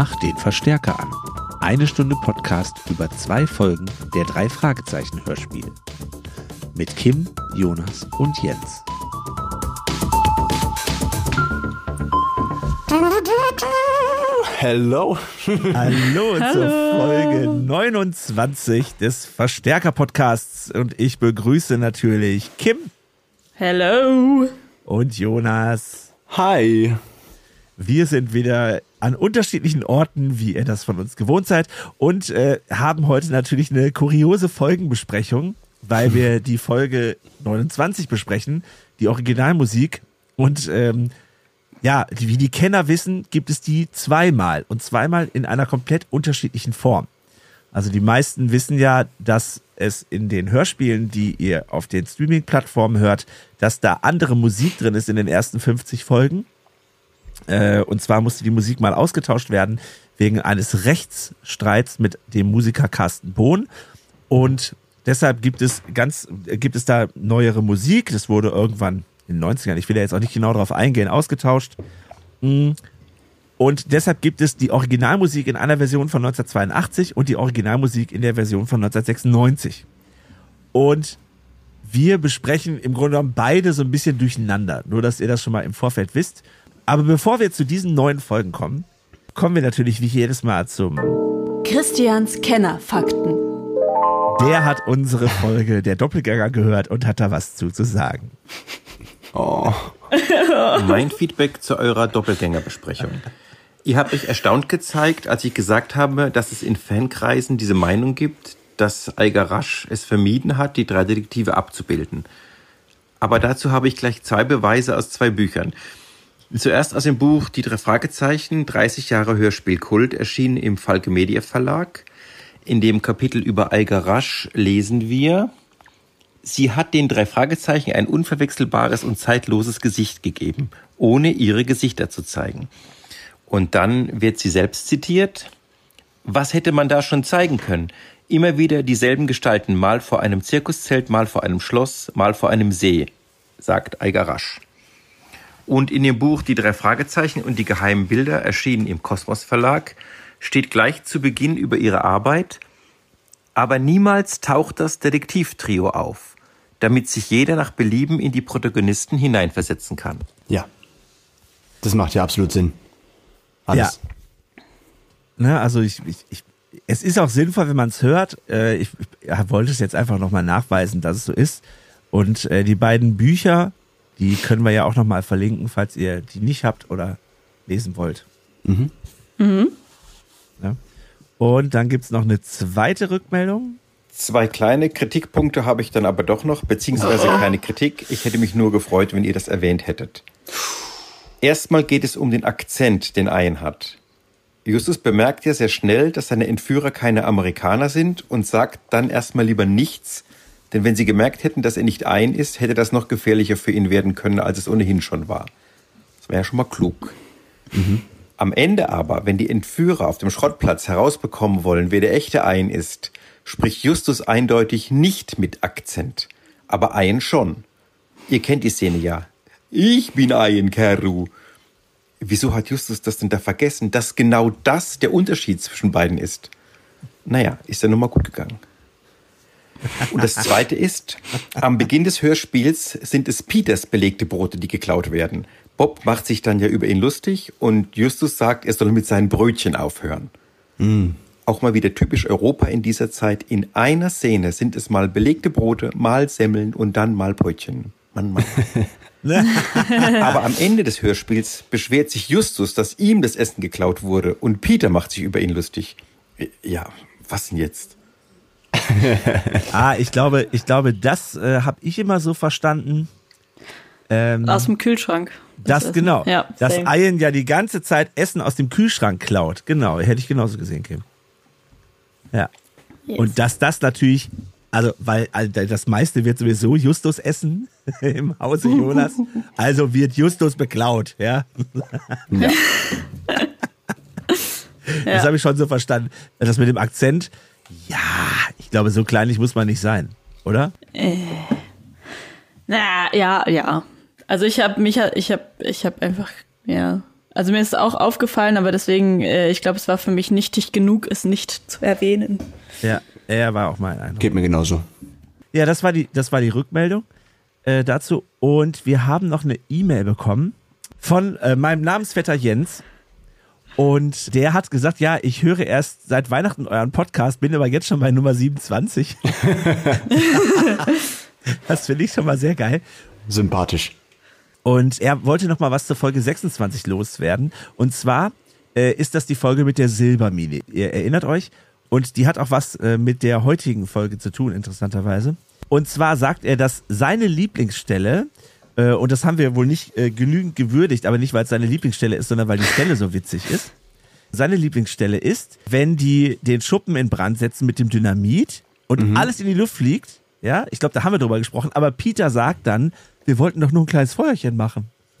Mach den Verstärker an. Eine Stunde Podcast über zwei Folgen der drei Fragezeichen Hörspiel. Mit Kim, Jonas und Jens. Hello. Hallo, zur Folge 29 des Verstärker Podcasts und ich begrüße natürlich Kim Hello. und Jonas. Hi. Wir sind wieder an unterschiedlichen Orten, wie ihr das von uns gewohnt seid, und äh, haben heute natürlich eine kuriose Folgenbesprechung, weil wir die Folge 29 besprechen, die Originalmusik. Und ähm, ja, wie die Kenner wissen, gibt es die zweimal und zweimal in einer komplett unterschiedlichen Form. Also die meisten wissen ja, dass es in den Hörspielen, die ihr auf den Streaming-Plattformen hört, dass da andere Musik drin ist in den ersten 50 Folgen. Äh, und zwar musste die Musik mal ausgetauscht werden wegen eines Rechtsstreits mit dem Musiker Carsten Bohn. Und deshalb gibt es ganz, gibt es da neuere Musik. Das wurde irgendwann in den 90ern, ich will ja jetzt auch nicht genau darauf eingehen, ausgetauscht. Mm. Und deshalb gibt es die Originalmusik in einer Version von 1982 und die Originalmusik in der Version von 1996. Und wir besprechen im Grunde genommen beide so ein bisschen durcheinander. Nur, dass ihr das schon mal im Vorfeld wisst. Aber bevor wir zu diesen neuen Folgen kommen, kommen wir natürlich wie jedes Mal zum. Christians Kennerfakten. Der hat unsere Folge der Doppelgänger gehört und hat da was zu, zu sagen. Oh. Mein Feedback zu eurer Doppelgängerbesprechung. Ihr habt euch erstaunt gezeigt, als ich gesagt habe, dass es in Fankreisen diese Meinung gibt, dass Eiger Rasch es vermieden hat, die drei Detektive abzubilden. Aber dazu habe ich gleich zwei Beweise aus zwei Büchern. Zuerst aus dem Buch Die drei Fragezeichen, 30 Jahre Hörspielkult, erschienen im Falke Media Verlag. In dem Kapitel über Eiger Rasch lesen wir, Sie hat den drei Fragezeichen ein unverwechselbares und zeitloses Gesicht gegeben, ohne ihre Gesichter zu zeigen. Und dann wird sie selbst zitiert. Was hätte man da schon zeigen können? Immer wieder dieselben Gestalten, mal vor einem Zirkuszelt, mal vor einem Schloss, mal vor einem See, sagt Eiger Rasch. Und in dem Buch Die drei Fragezeichen und die geheimen Bilder, erschienen im Kosmos Verlag, steht gleich zu Beginn über ihre Arbeit, aber niemals taucht das Detektivtrio auf, damit sich jeder nach Belieben in die Protagonisten hineinversetzen kann. Ja. Das macht ja absolut Sinn. Alles. Ne, also ich, ich, ich, es ist auch sinnvoll, wenn man es hört. Äh, ich, ich wollte es jetzt einfach nochmal nachweisen, dass es so ist. Und äh, die beiden Bücher, die können wir ja auch nochmal verlinken, falls ihr die nicht habt oder lesen wollt. Mhm. Ja. Und dann gibt's noch eine zweite Rückmeldung. Zwei kleine Kritikpunkte habe ich dann aber doch noch, beziehungsweise keine Kritik. Ich hätte mich nur gefreut, wenn ihr das erwähnt hättet. Erstmal geht es um den Akzent, den Ian hat. Justus bemerkt ja sehr schnell, dass seine Entführer keine Amerikaner sind und sagt dann erstmal lieber nichts, denn wenn sie gemerkt hätten, dass er nicht ein ist, hätte das noch gefährlicher für ihn werden können, als es ohnehin schon war. Das wäre ja schon mal klug. Am Ende aber, wenn die Entführer auf dem Schrottplatz herausbekommen wollen, wer der echte Ein ist, spricht Justus eindeutig nicht mit Akzent. Aber Ein schon. Ihr kennt die Szene ja. Ich bin Ein, Keru. Wieso hat Justus das denn da vergessen, dass genau das der Unterschied zwischen beiden ist? Naja, ist ja nun mal gut gegangen. Und das zweite ist, am Beginn des Hörspiels sind es Peters belegte Brote, die geklaut werden. Bob macht sich dann ja über ihn lustig und Justus sagt, er soll mit seinen Brötchen aufhören. Auch mal wieder typisch Europa in dieser Zeit. In einer Szene sind es mal belegte Brote, mal Semmeln und dann mal Brötchen. Mann, Mann. Aber am Ende des Hörspiels beschwert sich Justus, dass ihm das Essen geklaut wurde und Peter macht sich über ihn lustig. Ja, was denn jetzt? Ah, ich glaube, ich glaube, das äh, habe ich immer so verstanden. Ähm, Aus dem Kühlschrank. das Essen. genau. Ja, dass same. Ian ja die ganze Zeit Essen aus dem Kühlschrank klaut. Genau, hätte ich genauso gesehen, Kim. Ja. Yes. Und dass das natürlich, also, weil also das meiste wird sowieso Justus essen im Hause Jonas. Also wird Justus beklaut, ja. Ja. Das habe ich schon so verstanden. Das mit dem Akzent, ja, ich glaube, so kleinlich muss man nicht sein, oder? Na, ja, ja. Also ich habe mich, ich habe, ich habe einfach, ja. Also mir ist es auch aufgefallen, aber deswegen, äh, ich glaube, es war für mich nichtig genug, es nicht zu erwähnen. Ja, er war auch mein Eindruck. Geht mir genauso. Ja, das war die, das war die Rückmeldung äh, dazu. Und wir haben noch eine E-Mail bekommen von äh, meinem Namensvetter Jens. Und der hat gesagt, ja, ich höre erst seit Weihnachten euren Podcast, bin aber jetzt schon bei Nummer 27. das finde ich schon mal sehr geil. Sympathisch. Und er wollte noch mal was zur Folge 26 loswerden. Und zwar äh, ist das die Folge mit der Silbermine. Ihr erinnert euch? Und die hat auch was äh, mit der heutigen Folge zu tun, interessanterweise. Und zwar sagt er, dass seine Lieblingsstelle, äh, und das haben wir wohl nicht äh, genügend gewürdigt, aber nicht, weil es seine Lieblingsstelle ist, sondern weil die Stelle so witzig ist. Seine Lieblingsstelle ist, wenn die den Schuppen in Brand setzen mit dem Dynamit und alles in die Luft fliegt. Ja, ich glaube, da haben wir drüber gesprochen. Aber Peter sagt dann, wir wollten doch nur ein kleines Feuerchen machen.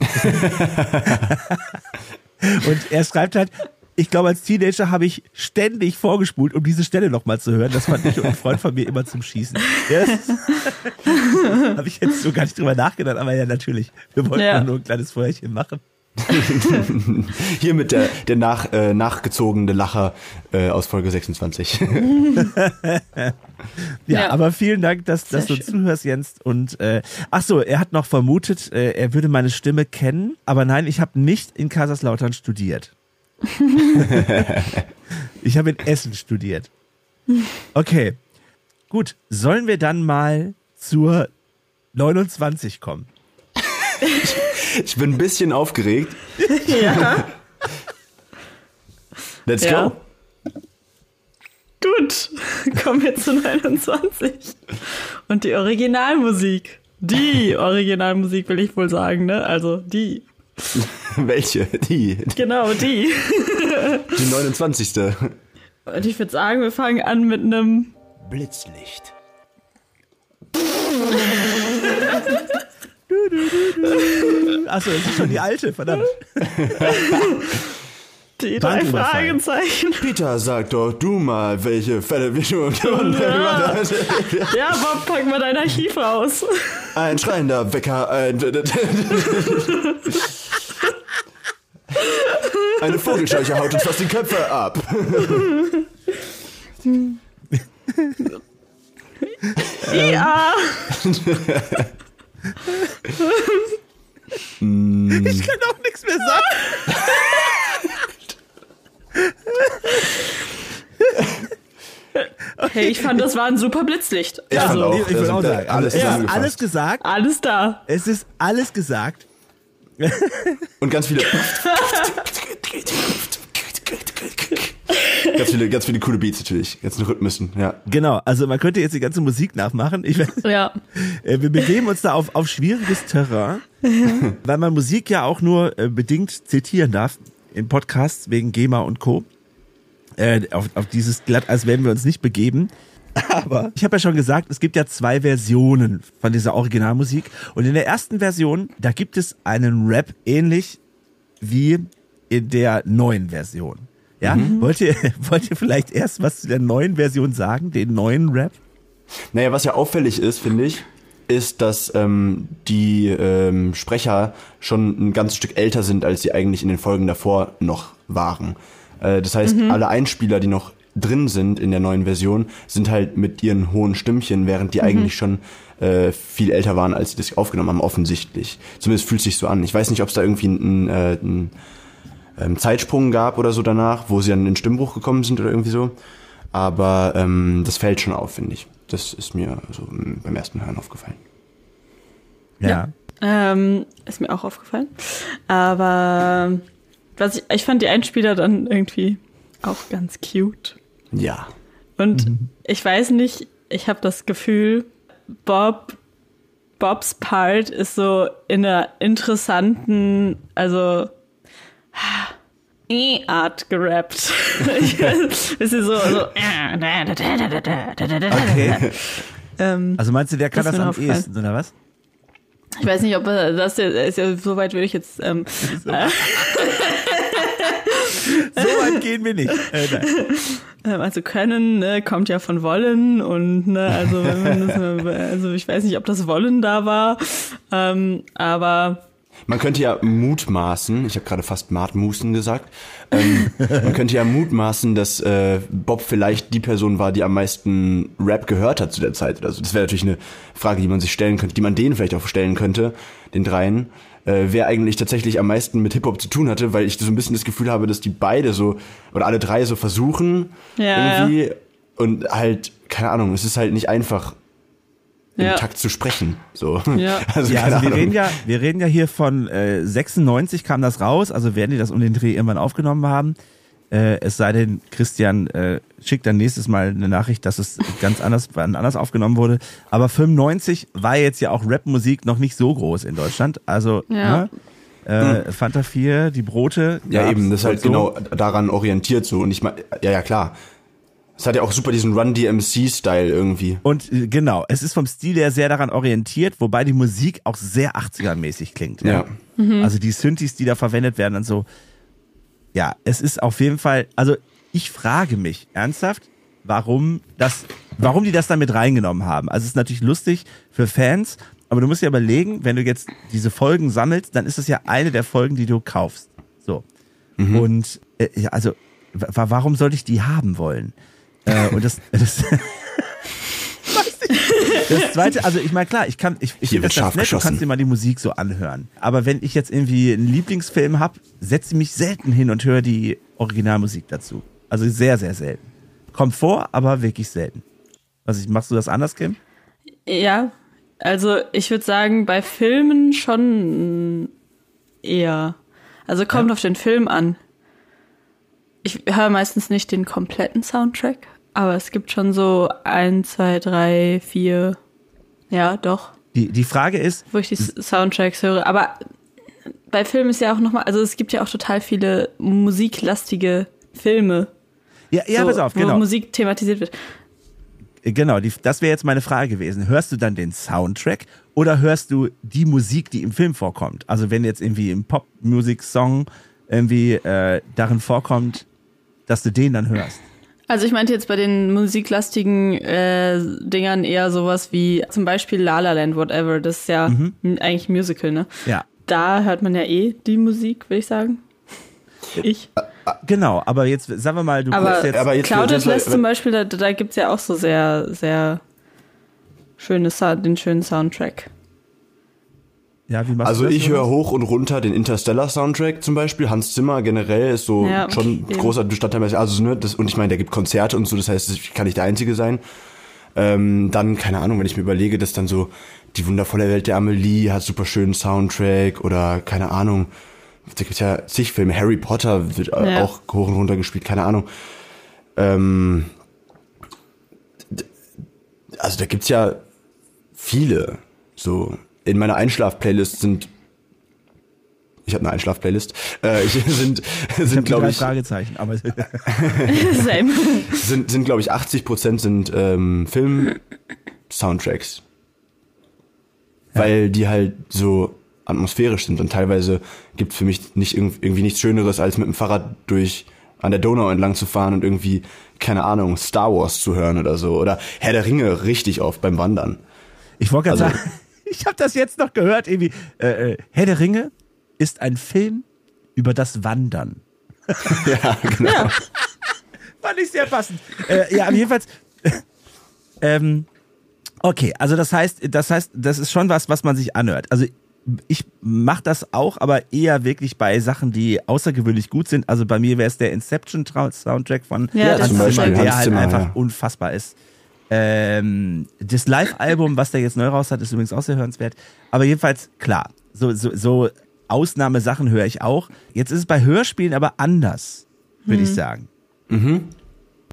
und er schreibt halt, ich glaube, als Teenager habe ich ständig vorgespult, um diese Stelle nochmal zu hören. Das fand ich und ein Freund von mir immer zum Schießen. Ja, habe ich jetzt so gar nicht drüber nachgedacht, aber ja, natürlich. Wir wollten Ja. nur ein kleines Feuerchen machen. Hier mit der, der nach, äh, nachgezogene Lacher äh, aus Folge 26. Ja, Ja. aber vielen Dank, dass, dass du schön. zuhörst, Jens. Und äh, ach so, er hat noch vermutet, äh, er würde meine Stimme kennen, aber nein, ich habe nicht in Kaiserslautern studiert. ich habe in Essen studiert. Okay, gut. Sollen wir dann mal zur 29 kommen? ich bin ein bisschen aufgeregt. Ja. Let's Ja. go. Gut, kommen wir zu 29. Und die Originalmusik. Die Originalmusik will ich wohl sagen, ne? Also die. Welche? Die. Genau, die. Die 29. Und ich würde sagen, wir fangen an mit einem. Blitzlicht. Achso, das ist schon die alte, verdammt. Die drei. Fragezeichen. Peter, sag doch du mal, welche Fälle wir schon. Ja, Bob, pack mal dein Archiv raus. Ein schreiender Wecker, ein. Eine Vogelscheuche haut uns fast die Köpfe ab. Ja. Ich kann auch nichts mehr sagen. Hey, ich fand, das war ein super Blitzlicht. Ich fand also, auch. ich da sind auch sagen, alles es ist zusammengefasst. alles gesagt. alles da. Es ist alles gesagt. Und ganz viele. ganz viele, ganz viele coole Beats natürlich. Ganzen Rhythmischen, ja. Genau, also man könnte jetzt die ganze Musik nachmachen. Ich, Ja. äh, wir begeben uns da auf, auf schwieriges Terrain, weil man Musik ja auch nur äh, bedingt zitieren darf in Podcasts wegen GEMA und Co. Äh, auf, auf dieses Glatteis werden wir uns nicht begeben. Aber ich habe ja schon gesagt, es gibt ja zwei Versionen von dieser Originalmusik. Und in der ersten Version, da gibt es einen Rap ähnlich wie in der neuen Version. Ja, wollt, ihr, wollt ihr vielleicht erst was zu der neuen Version sagen, den neuen Rap? Naja, was ja auffällig ist, finde ich, ist, dass ähm, die ähm, Sprecher schon ein ganzes Stück älter sind, als sie eigentlich in den Folgen davor noch waren. Äh, das heißt, alle Einspieler, die noch drin sind in der neuen Version, sind halt mit ihren hohen Stimmchen, während die eigentlich schon äh, viel älter waren, als sie das aufgenommen haben, offensichtlich. Zumindest fühlt sich so an. Ich weiß nicht, ob es da irgendwie ein, äh, ähm, Zeitsprung gab oder so danach, wo sie dann in den Stimmbruch gekommen sind oder irgendwie so. Aber ähm, das fällt schon auf, finde ich. Das ist mir so beim ersten Hören aufgefallen. Ja. Ähm, ist mir auch aufgefallen. Aber was ich, ich fand die Einspieler dann irgendwie auch ganz cute. Ja. Und ich weiß nicht, ich habe das Gefühl, Bob, Bobs Part ist so in einer interessanten, also E-Art gerappt. ist sie so, so Okay. ähm, Also meinst du, der kann Das das, am aufgefallen. ehesten, oder was? ich weiß nicht, ob er das ist ja, so weit würde ich jetzt, ähm, So gehen wir nicht. Äh. Ähm, Also können ne, kommt ja von wollen und ne, also wenn man das, also ich weiß nicht, ob das Wollen da war, ähm, aber Man könnte ja mutmaßen, ich habe gerade fast Martmusen gesagt, ähm, man könnte ja mutmaßen, dass äh, Bob vielleicht die Person war, die am meisten Rap gehört hat zu der Zeit. Also das wäre natürlich eine Frage, die man sich stellen könnte, die man denen vielleicht auch stellen könnte, den dreien, äh, wer eigentlich tatsächlich am meisten mit Hip-Hop zu tun hatte, weil ich so ein bisschen das Gefühl habe, dass die beide so, oder alle drei so versuchen, Ja, irgendwie, und halt, keine Ahnung, es ist halt nicht einfach, im Ja. Takt zu sprechen. So. Ja. Also, Ja, keine also wir Ahnung. reden ja, wir reden ja hier von äh, 96 kam das raus, also werden die das um den Dreh irgendwann aufgenommen haben. Äh, es sei denn, Christian äh, schickt dann nächstes Mal eine Nachricht, dass es ganz anders, anders aufgenommen wurde. Aber 95 war jetzt ja auch Rapmusik noch nicht so groß in Deutschland. Also Ja. ne, äh, Fanta 4, die Brote. Ja, eben, das ist halt so. genau daran orientiert so. Und ich meine, ja, ja, klar. Es hat ja auch super diesen Run-DMC-Style irgendwie. Und äh, genau, es ist vom Stil her sehr daran orientiert, wobei die Musik auch sehr 80er-mäßig klingt. Ja. Also die Synthes, die da verwendet werden und so. Ja, es ist auf jeden Fall, also ich frage mich ernsthaft, warum das, warum die das da mit reingenommen haben. Also es ist natürlich lustig für Fans, aber du musst dir überlegen, wenn du jetzt diese Folgen sammelst, dann ist es ja eine der Folgen, die du kaufst. So. Und äh, also wa- warum sollte ich die haben wollen? Äh, und das, das. Das zweite, also ich meine, klar, ich kann, ich, ich finde das scharf nett, du geschossen. kannst dir mal die Musik so anhören. Aber wenn ich jetzt irgendwie einen Lieblingsfilm habe, setze ich mich selten hin und höre die Originalmusik dazu. Also sehr, sehr selten. Kommt vor, aber wirklich selten. Was ich, machst du das anders, Kim? Ja, also ich würde sagen, bei Filmen schon eher. Also kommt auf den Film an. Ich höre meistens nicht den kompletten Soundtrack, aber es gibt schon so ein, zwei, drei, vier, ja, doch, Die, die Frage ist, wo ich die Soundtracks höre. Aber bei Filmen ist ja auch nochmal, also es gibt ja auch total viele musiklastige Filme, ja, ja, so, pass auf, wo genau. Musik thematisiert wird. Genau, die, das wäre jetzt meine Frage gewesen. Hörst du dann den Soundtrack oder hörst du die Musik, die im Film vorkommt? Also wenn jetzt irgendwie im Pop-Music-Song irgendwie äh, darin vorkommt, dass du den dann hörst. Also ich meinte jetzt bei den musiklastigen äh, Dingern eher sowas wie zum Beispiel La La Land, whatever. Das ist ja m- eigentlich ein Musical, ne? Ja, Da hört man ja eh die Musik, würde ich sagen. Ich. genau. Aber jetzt sagen wir mal, du Aber, guckst jetzt. aber jetzt- Cloud jetzt- Atlas zum Beispiel, da, da gibt's ja auch so sehr, sehr schöne, Sa- den schönen Soundtrack. Ja, wie machst Also du das, ich höre hoch und runter den Interstellar-Soundtrack zum Beispiel. Hans Zimmer generell ist so Ja, schon okay. großer Bestandteil. Also, ne, das, und ich meine, der gibt Konzerte und so, das heißt, ich kann nicht der Einzige sein. Ähm, dann, keine Ahnung, wenn ich mir überlege, dass dann so die wundervolle Welt der Amelie hat super schönen Soundtrack oder keine Ahnung. Da gibt's ja zig Filme. Harry Potter wird Ja. auch hoch und runter gespielt, keine Ahnung. Ähm, also da gibt's ja viele. So in meiner Einschlaf-Playlist sind ich habe eine Einschlaf-Playlist. Äh, ich, sind Ich sind habe glaube drei ich Fragezeichen, aber Same. sind sind glaube ich 80 Prozent sind ähm, Film-Soundtracks, weil die halt so atmosphärisch sind und teilweise gibt für mich nicht irg- irgendwie nichts Schöneres als mit dem Fahrrad durch an der Donau entlang zu fahren und irgendwie keine Ahnung Star Wars zu hören oder so oder Herr der Ringe richtig oft beim Wandern. ich wollte gerade Also- sagen, ich habe das jetzt noch gehört, irgendwie. Äh, äh, Herr der Ringe ist ein Film über das Wandern. Ja, genau. Ja. Fand ich sehr passend. Äh, ja, jedenfalls. ähm, okay, also das heißt, das heißt, das ist schon was, was man sich anhört. Also ich mache das auch, aber eher wirklich bei Sachen, die außergewöhnlich gut sind. Also bei mir wäre es der Inception Soundtrack von Ja, Hans Zimmer, Beispiel, der halt einfach ja. unfassbar ist. Ähm, das Live-Album, was der jetzt neu raus hat, ist übrigens auch sehr hörenswert. Aber jedenfalls, klar, so, so, so Ausnahmesachen höre ich auch. Jetzt ist es bei Hörspielen aber anders, würde ich sagen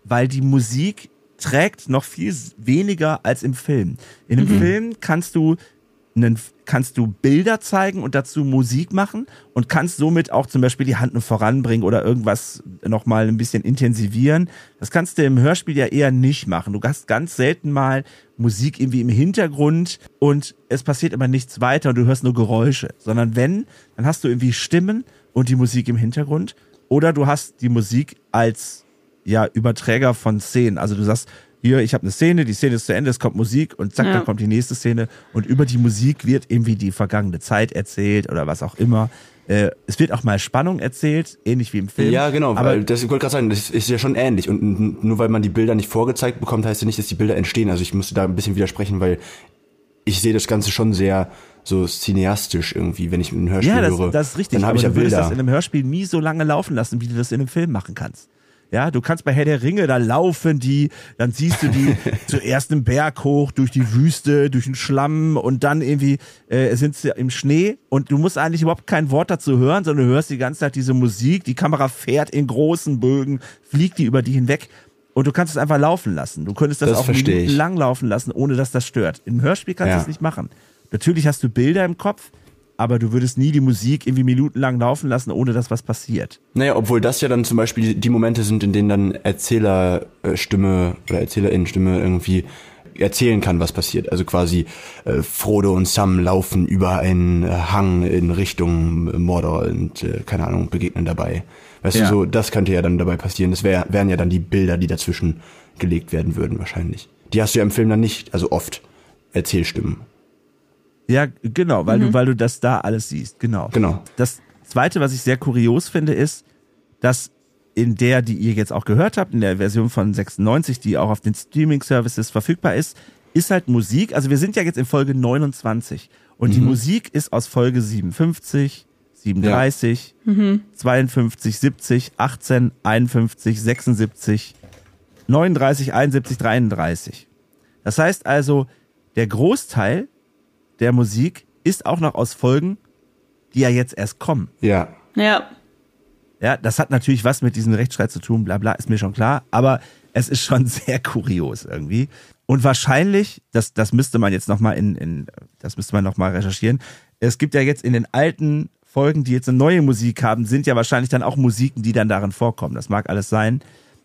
weil die Musik trägt noch viel weniger als im Film. In einem Film kannst du einen, kannst du Bilder zeigen und dazu Musik machen und kannst somit auch zum Beispiel die Hand noch voranbringen oder irgendwas nochmal ein bisschen intensivieren. Das kannst du im Hörspiel ja eher nicht machen. Du hast ganz selten mal Musik irgendwie im Hintergrund und es passiert immer nichts weiter und du hörst nur Geräusche, sondern wenn, dann hast du irgendwie Stimmen und die Musik im Hintergrund oder du hast die Musik als ja, Überträger von Szenen. Also du sagst, hier, ich habe eine Szene, die Szene ist zu Ende, es kommt Musik und zack, Ja. dann kommt die nächste Szene und über die Musik wird irgendwie die vergangene Zeit erzählt oder was auch immer. Äh, es wird auch mal Spannung erzählt, ähnlich wie im Film. Ja, genau, Aber weil das ich wollte gerade sagen, das ist ja schon ähnlich. Und nur weil man die Bilder nicht vorgezeigt bekommt, heißt ja nicht, dass die Bilder entstehen. Also ich musste da ein bisschen widersprechen, weil ich sehe das Ganze schon sehr so cineastisch irgendwie, wenn ich ein Hörspiel Ja, das, höre. das ist richtig. Dann habe aber ich ja du würdest Bilder. das in einem Hörspiel nie so lange laufen lassen, wie du das in einem Film machen kannst. Ja, du kannst bei Herr der Ringe, da laufen die, dann siehst du die zuerst im Berg hoch, durch die Wüste, durch den Schlamm und dann irgendwie äh, sind sie im Schnee und du musst eigentlich überhaupt kein Wort dazu hören, sondern du hörst die ganze Zeit diese Musik, die Kamera fährt in großen Bögen, fliegt die über die hinweg und du kannst es einfach laufen lassen. Du könntest das, Das auch lang laufen lassen, ohne dass das stört. Im Hörspiel kannst du Ja. es nicht machen. Natürlich hast du Bilder im Kopf, aber du würdest nie die Musik irgendwie minutenlang laufen lassen, ohne dass was passiert. Naja, obwohl das ja dann zum Beispiel die Momente sind, in denen dann Erzählerstimme oder Erzählerinnenstimme irgendwie erzählen kann, was passiert. Also quasi äh, Frodo und Sam laufen über einen äh, Hang in Richtung äh, Mordor und äh, keine Ahnung, begegnen dabei. Weißt Ja. du, so, das könnte ja dann dabei passieren. Das wär, wären ja dann die Bilder, die dazwischen gelegt werden würden wahrscheinlich. Die hast du ja im Film dann nicht, also oft Erzählstimmen. Ja, genau, weil du, weil du das da alles siehst, genau. Genau. Das zweite, was ich sehr kurios finde, ist, dass in der, die ihr jetzt auch gehört habt, in der Version von 96, die auch auf den Streaming-Services verfügbar ist, ist halt Musik. Also wir sind ja jetzt in Folge 29 und die Musik ist aus Folge 57, 37, 52, 70, 18, 51, 76, 39, 71, 33. Das heißt also, der Großteil der Musik ist auch noch aus Folgen, die ja jetzt erst kommen. Ja. Ja. Ja, das hat natürlich was mit diesem Rechtsstreit zu tun, bla bla, ist mir schon klar, aber es ist schon sehr kurios irgendwie. Und wahrscheinlich, das, das müsste man jetzt nochmal in, in, das müsste man nochmal recherchieren. Es gibt ja jetzt in den alten Folgen, die jetzt eine neue Musik haben, sind ja wahrscheinlich dann auch Musiken, die dann darin vorkommen. Das mag alles sein.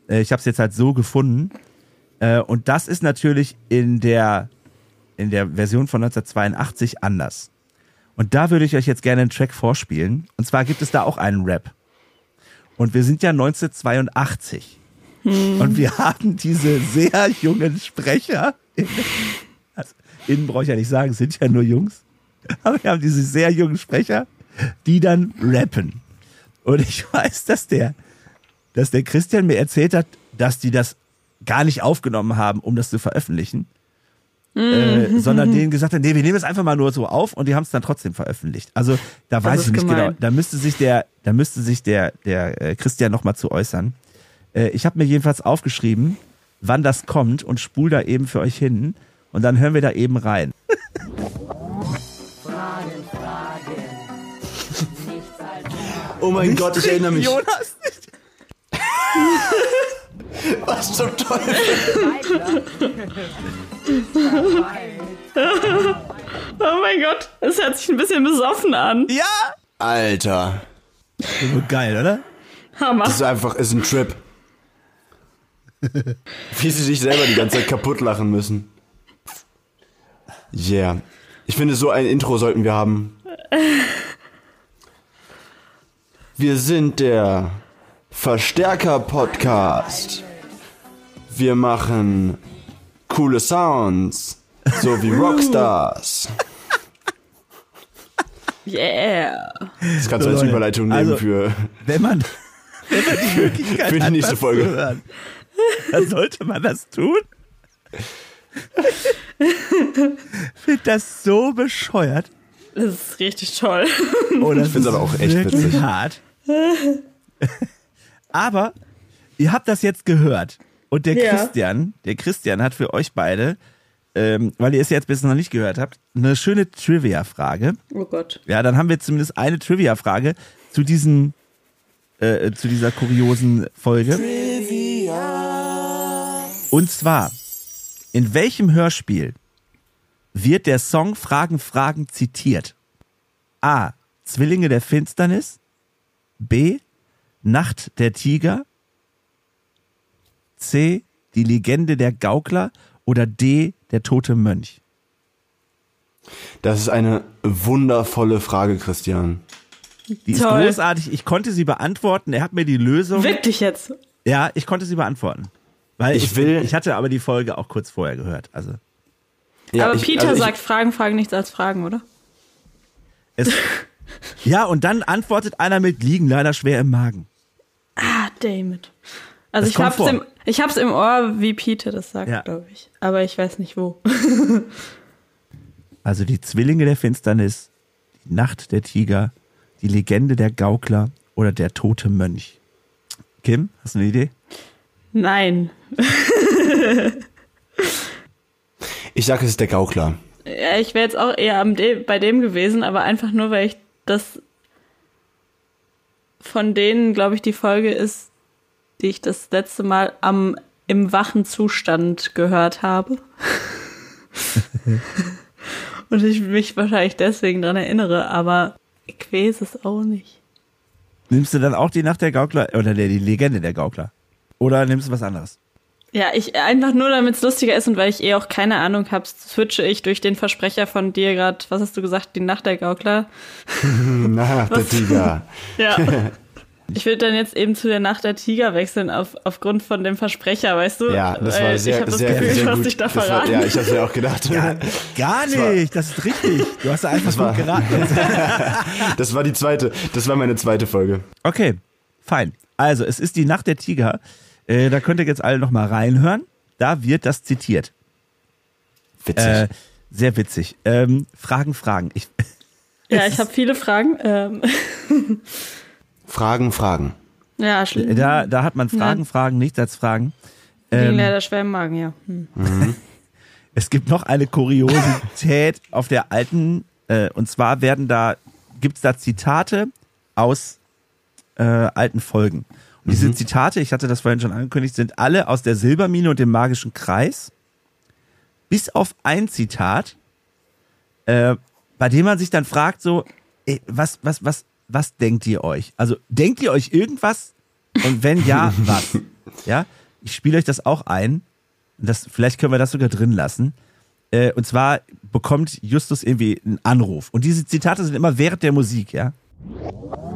Äh, Ich habe es jetzt halt so gefunden. Äh, Und das ist natürlich in der, in der Version von 1982 anders. Und da würde ich euch jetzt gerne einen Track vorspielen. Und zwar gibt es da auch einen Rap. Und wir sind ja 1982. Und wir haben diese sehr jungen Sprecher. Also, innen brauche ich ja nicht sagen, es sind ja nur Jungs. Aber wir haben diese sehr jungen Sprecher, die dann rappen. Und ich weiß, dass der, dass der Christian mir erzählt hat, dass die das gar nicht aufgenommen haben, um das zu veröffentlichen. Äh, sondern denen gesagt haben, nee, wir nehmen es einfach mal nur so auf und die haben es dann trotzdem veröffentlicht. Also da weiß ist ich nicht gemein. genau. Da müsste sich der, da müsste sich der, der äh, Christian noch mal zu äußern. Äh, ich habe mir jedenfalls aufgeschrieben, wann das kommt und spul da eben für euch hin und dann hören wir da eben rein. Oh mein Gott, ich erinnere mich. Jonas nicht. Was zum Teufel? Oh mein Gott, es hört sich ein bisschen besoffen an. Ja! Alter. Geil, oder? Hammer. Das ist einfach, ist ein Trip. Wie sie sich selber die ganze Zeit kaputt lachen müssen. Yeah. Ich finde, so ein Intro sollten wir haben. Wir sind der Verstärker-Podcast. Wir machen coole Sounds, so wie Rockstars. Yeah. Das kannst du als Überleitung nehmen also- für, Wenn man, wenn man die Möglichkeit für die hat, nächste was Folge. Zu hören, dann sollte man das tun. Find das so bescheuert. Das ist richtig toll. Oh, das Ich find's ist aber auch echt witzig. hart. aber ihr habt das jetzt gehört. Und der Ja. Christian, der Christian hat für euch beide, ähm, weil ihr es jetzt bis noch nicht gehört habt, eine schöne Trivia-Frage. Oh Gott. Ja, dann haben wir zumindest eine Trivia-Frage zu diesem, äh, zu dieser kuriosen Folge. Und zwar, in welchem Hörspiel wird der Song Fragen, Fragen zitiert? A. Zwillinge der Finsternis. B. Nacht der Tiger. C. Die Legende der Gaukler. Oder D. Der tote Mönch. Das ist eine wundervolle Frage, Christian. Die ist Toll. großartig. Ich konnte sie beantworten. Er hat mir die Lösung. Wirklich jetzt? Ja, ich konnte sie beantworten. Weil Ich ich, will- ich hatte aber die Folge auch kurz vorher gehört. Also Ja, Aber ich- Peter also ich- sagt Fragen, Fragen nichts als Fragen, oder? es, ja, und dann antwortet einer mit liegen leider schwer im Magen. Ah, David. Also Das ich hab's, vor. im, ich hab's im Ohr, wie Peter das sagt, Ja. glaube ich. Aber ich weiß nicht wo. Also die Zwillinge der Finsternis, die Nacht der Tiger, die Legende der Gaukler oder der tote Mönch. Kim, hast du eine Idee? Nein. Ich sage, es ist der Gaukler. Ja, ich wäre jetzt auch eher am de bei dem gewesen, aber einfach nur, weil ich das von denen, glaube ich, die Folge ist, die ich das letzte Mal am im wachen Zustand gehört habe. Und ich mich wahrscheinlich deswegen dran erinnere, aber ich weiß es auch nicht. Nimmst du dann auch die Nacht der Gaukler oder der, die Legende der Gaukler? Oder nimmst du was anderes? Ja, ich einfach nur, damit es lustiger ist und weil ich eh auch keine Ahnung habe, switche ich durch den Versprecher von dir gerade, was hast du gesagt, die Nacht der Gaukler? Na, der Tiger. Ja. Ich würde dann jetzt eben zu der Nacht der Tiger wechseln auf, aufgrund von dem Versprecher, weißt du? Ja, das war sehr, ich habe das sehr, Gefühl, sehr gut. dich da Das war, verraten. ja, ich habe mir auch gedacht. Gar, gar nicht, das ist richtig. Du hast da einfach war- gut geraten. Das war die zweite, das war meine zweite Folge. Okay, fein. Also, es ist die Nacht der Tiger. Äh, da könnt ihr jetzt alle nochmal reinhören. Da wird das zitiert. Witzig. Äh, sehr witzig. Ähm, Fragen, Fragen. Ich, ja, ich habe viele Fragen. Ähm, Fragen, Fragen. ja, schlimm. da, da hat man Fragen, Ja. Fragen, nichts als Fragen. Ähm, leider schwer im Magen, ja. Hm. Es gibt noch eine Kuriosität auf der alten, äh, und zwar werden da, gibt's da Zitate aus äh, alten Folgen. Und diese Zitate, ich hatte das vorhin schon angekündigt, sind alle aus der Silbermine und dem magischen Kreis. Bis auf ein Zitat, äh, bei dem man sich dann fragt, so, ey, was, was, was, was denkt ihr euch? Also, denkt ihr euch irgendwas? Und wenn ja, was? Ja, ich spiele euch das auch ein. Das, vielleicht können wir das sogar drin lassen. Äh, und zwar bekommt Justus irgendwie einen Anruf. Und diese Zitate sind immer während der Musik, ja?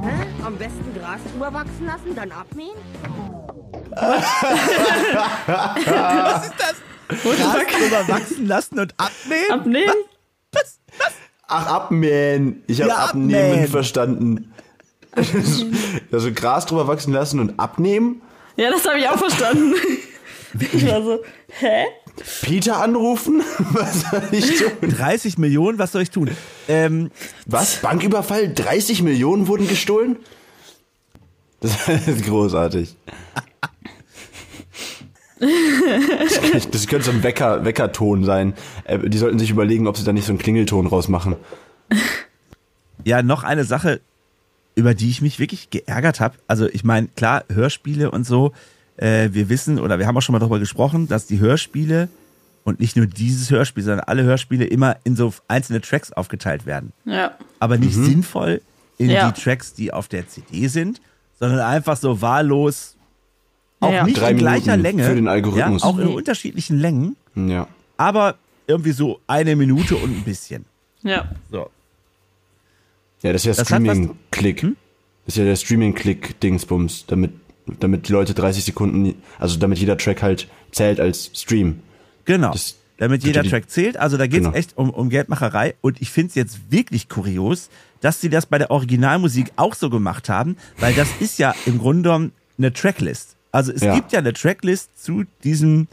Hä? Am besten Gras drüber wachsen lassen, dann abmähen? Gras drüber wachsen lassen und abnehmen? Abnehmen? Ach, abmähen. Ich habe Ja, abnehmen abmähen. verstanden. Also Gras drüber wachsen lassen und abnehmen? Ja, das habe ich auch verstanden. Ich war so, hä? Peter anrufen? Was soll ich tun? 30 Millionen, was soll ich tun? Ähm, Was? Banküberfall? 30 Millionen wurden gestohlen? Das ist großartig. Das, das könnte so ein Wecker, Weckerton sein. Äh, Die sollten sich überlegen, ob sie da nicht so einen Klingelton rausmachen. ja, noch eine Sache, über die ich mich wirklich geärgert habe. Also ich meine, klar, Hörspiele und so, äh, wir wissen oder wir haben auch schon mal darüber gesprochen, dass die Hörspiele und nicht nur dieses Hörspiel, sondern alle Hörspiele immer in so einzelne Tracks aufgeteilt werden. Ja. aber nicht sinnvoll in Ja. die Tracks, die auf der CD sind, sondern einfach so wahllos, auch Ja. nicht Drei in gleicher Minuten Länge, für den Algorithmus. ja, auch in unterschiedlichen Längen, Ja. aber irgendwie so eine Minute und ein bisschen. Ja. So. Ja, das ist ja Streaming-Click. Hm? Das ist ja der Streaming-Click-Dingsbums, damit, damit die Leute 30 Sekunden, also damit jeder Track halt zählt als Stream. Genau. Das- Damit jeder die- Track zählt. Also da geht es Genau. echt um, um Geldmacherei. Und ich finde es jetzt wirklich kurios, dass sie das bei der Originalmusik auch so gemacht haben, weil das ist ja im Grunde genommen eine Tracklist. Also es Ja. gibt ja eine Tracklist zu diesem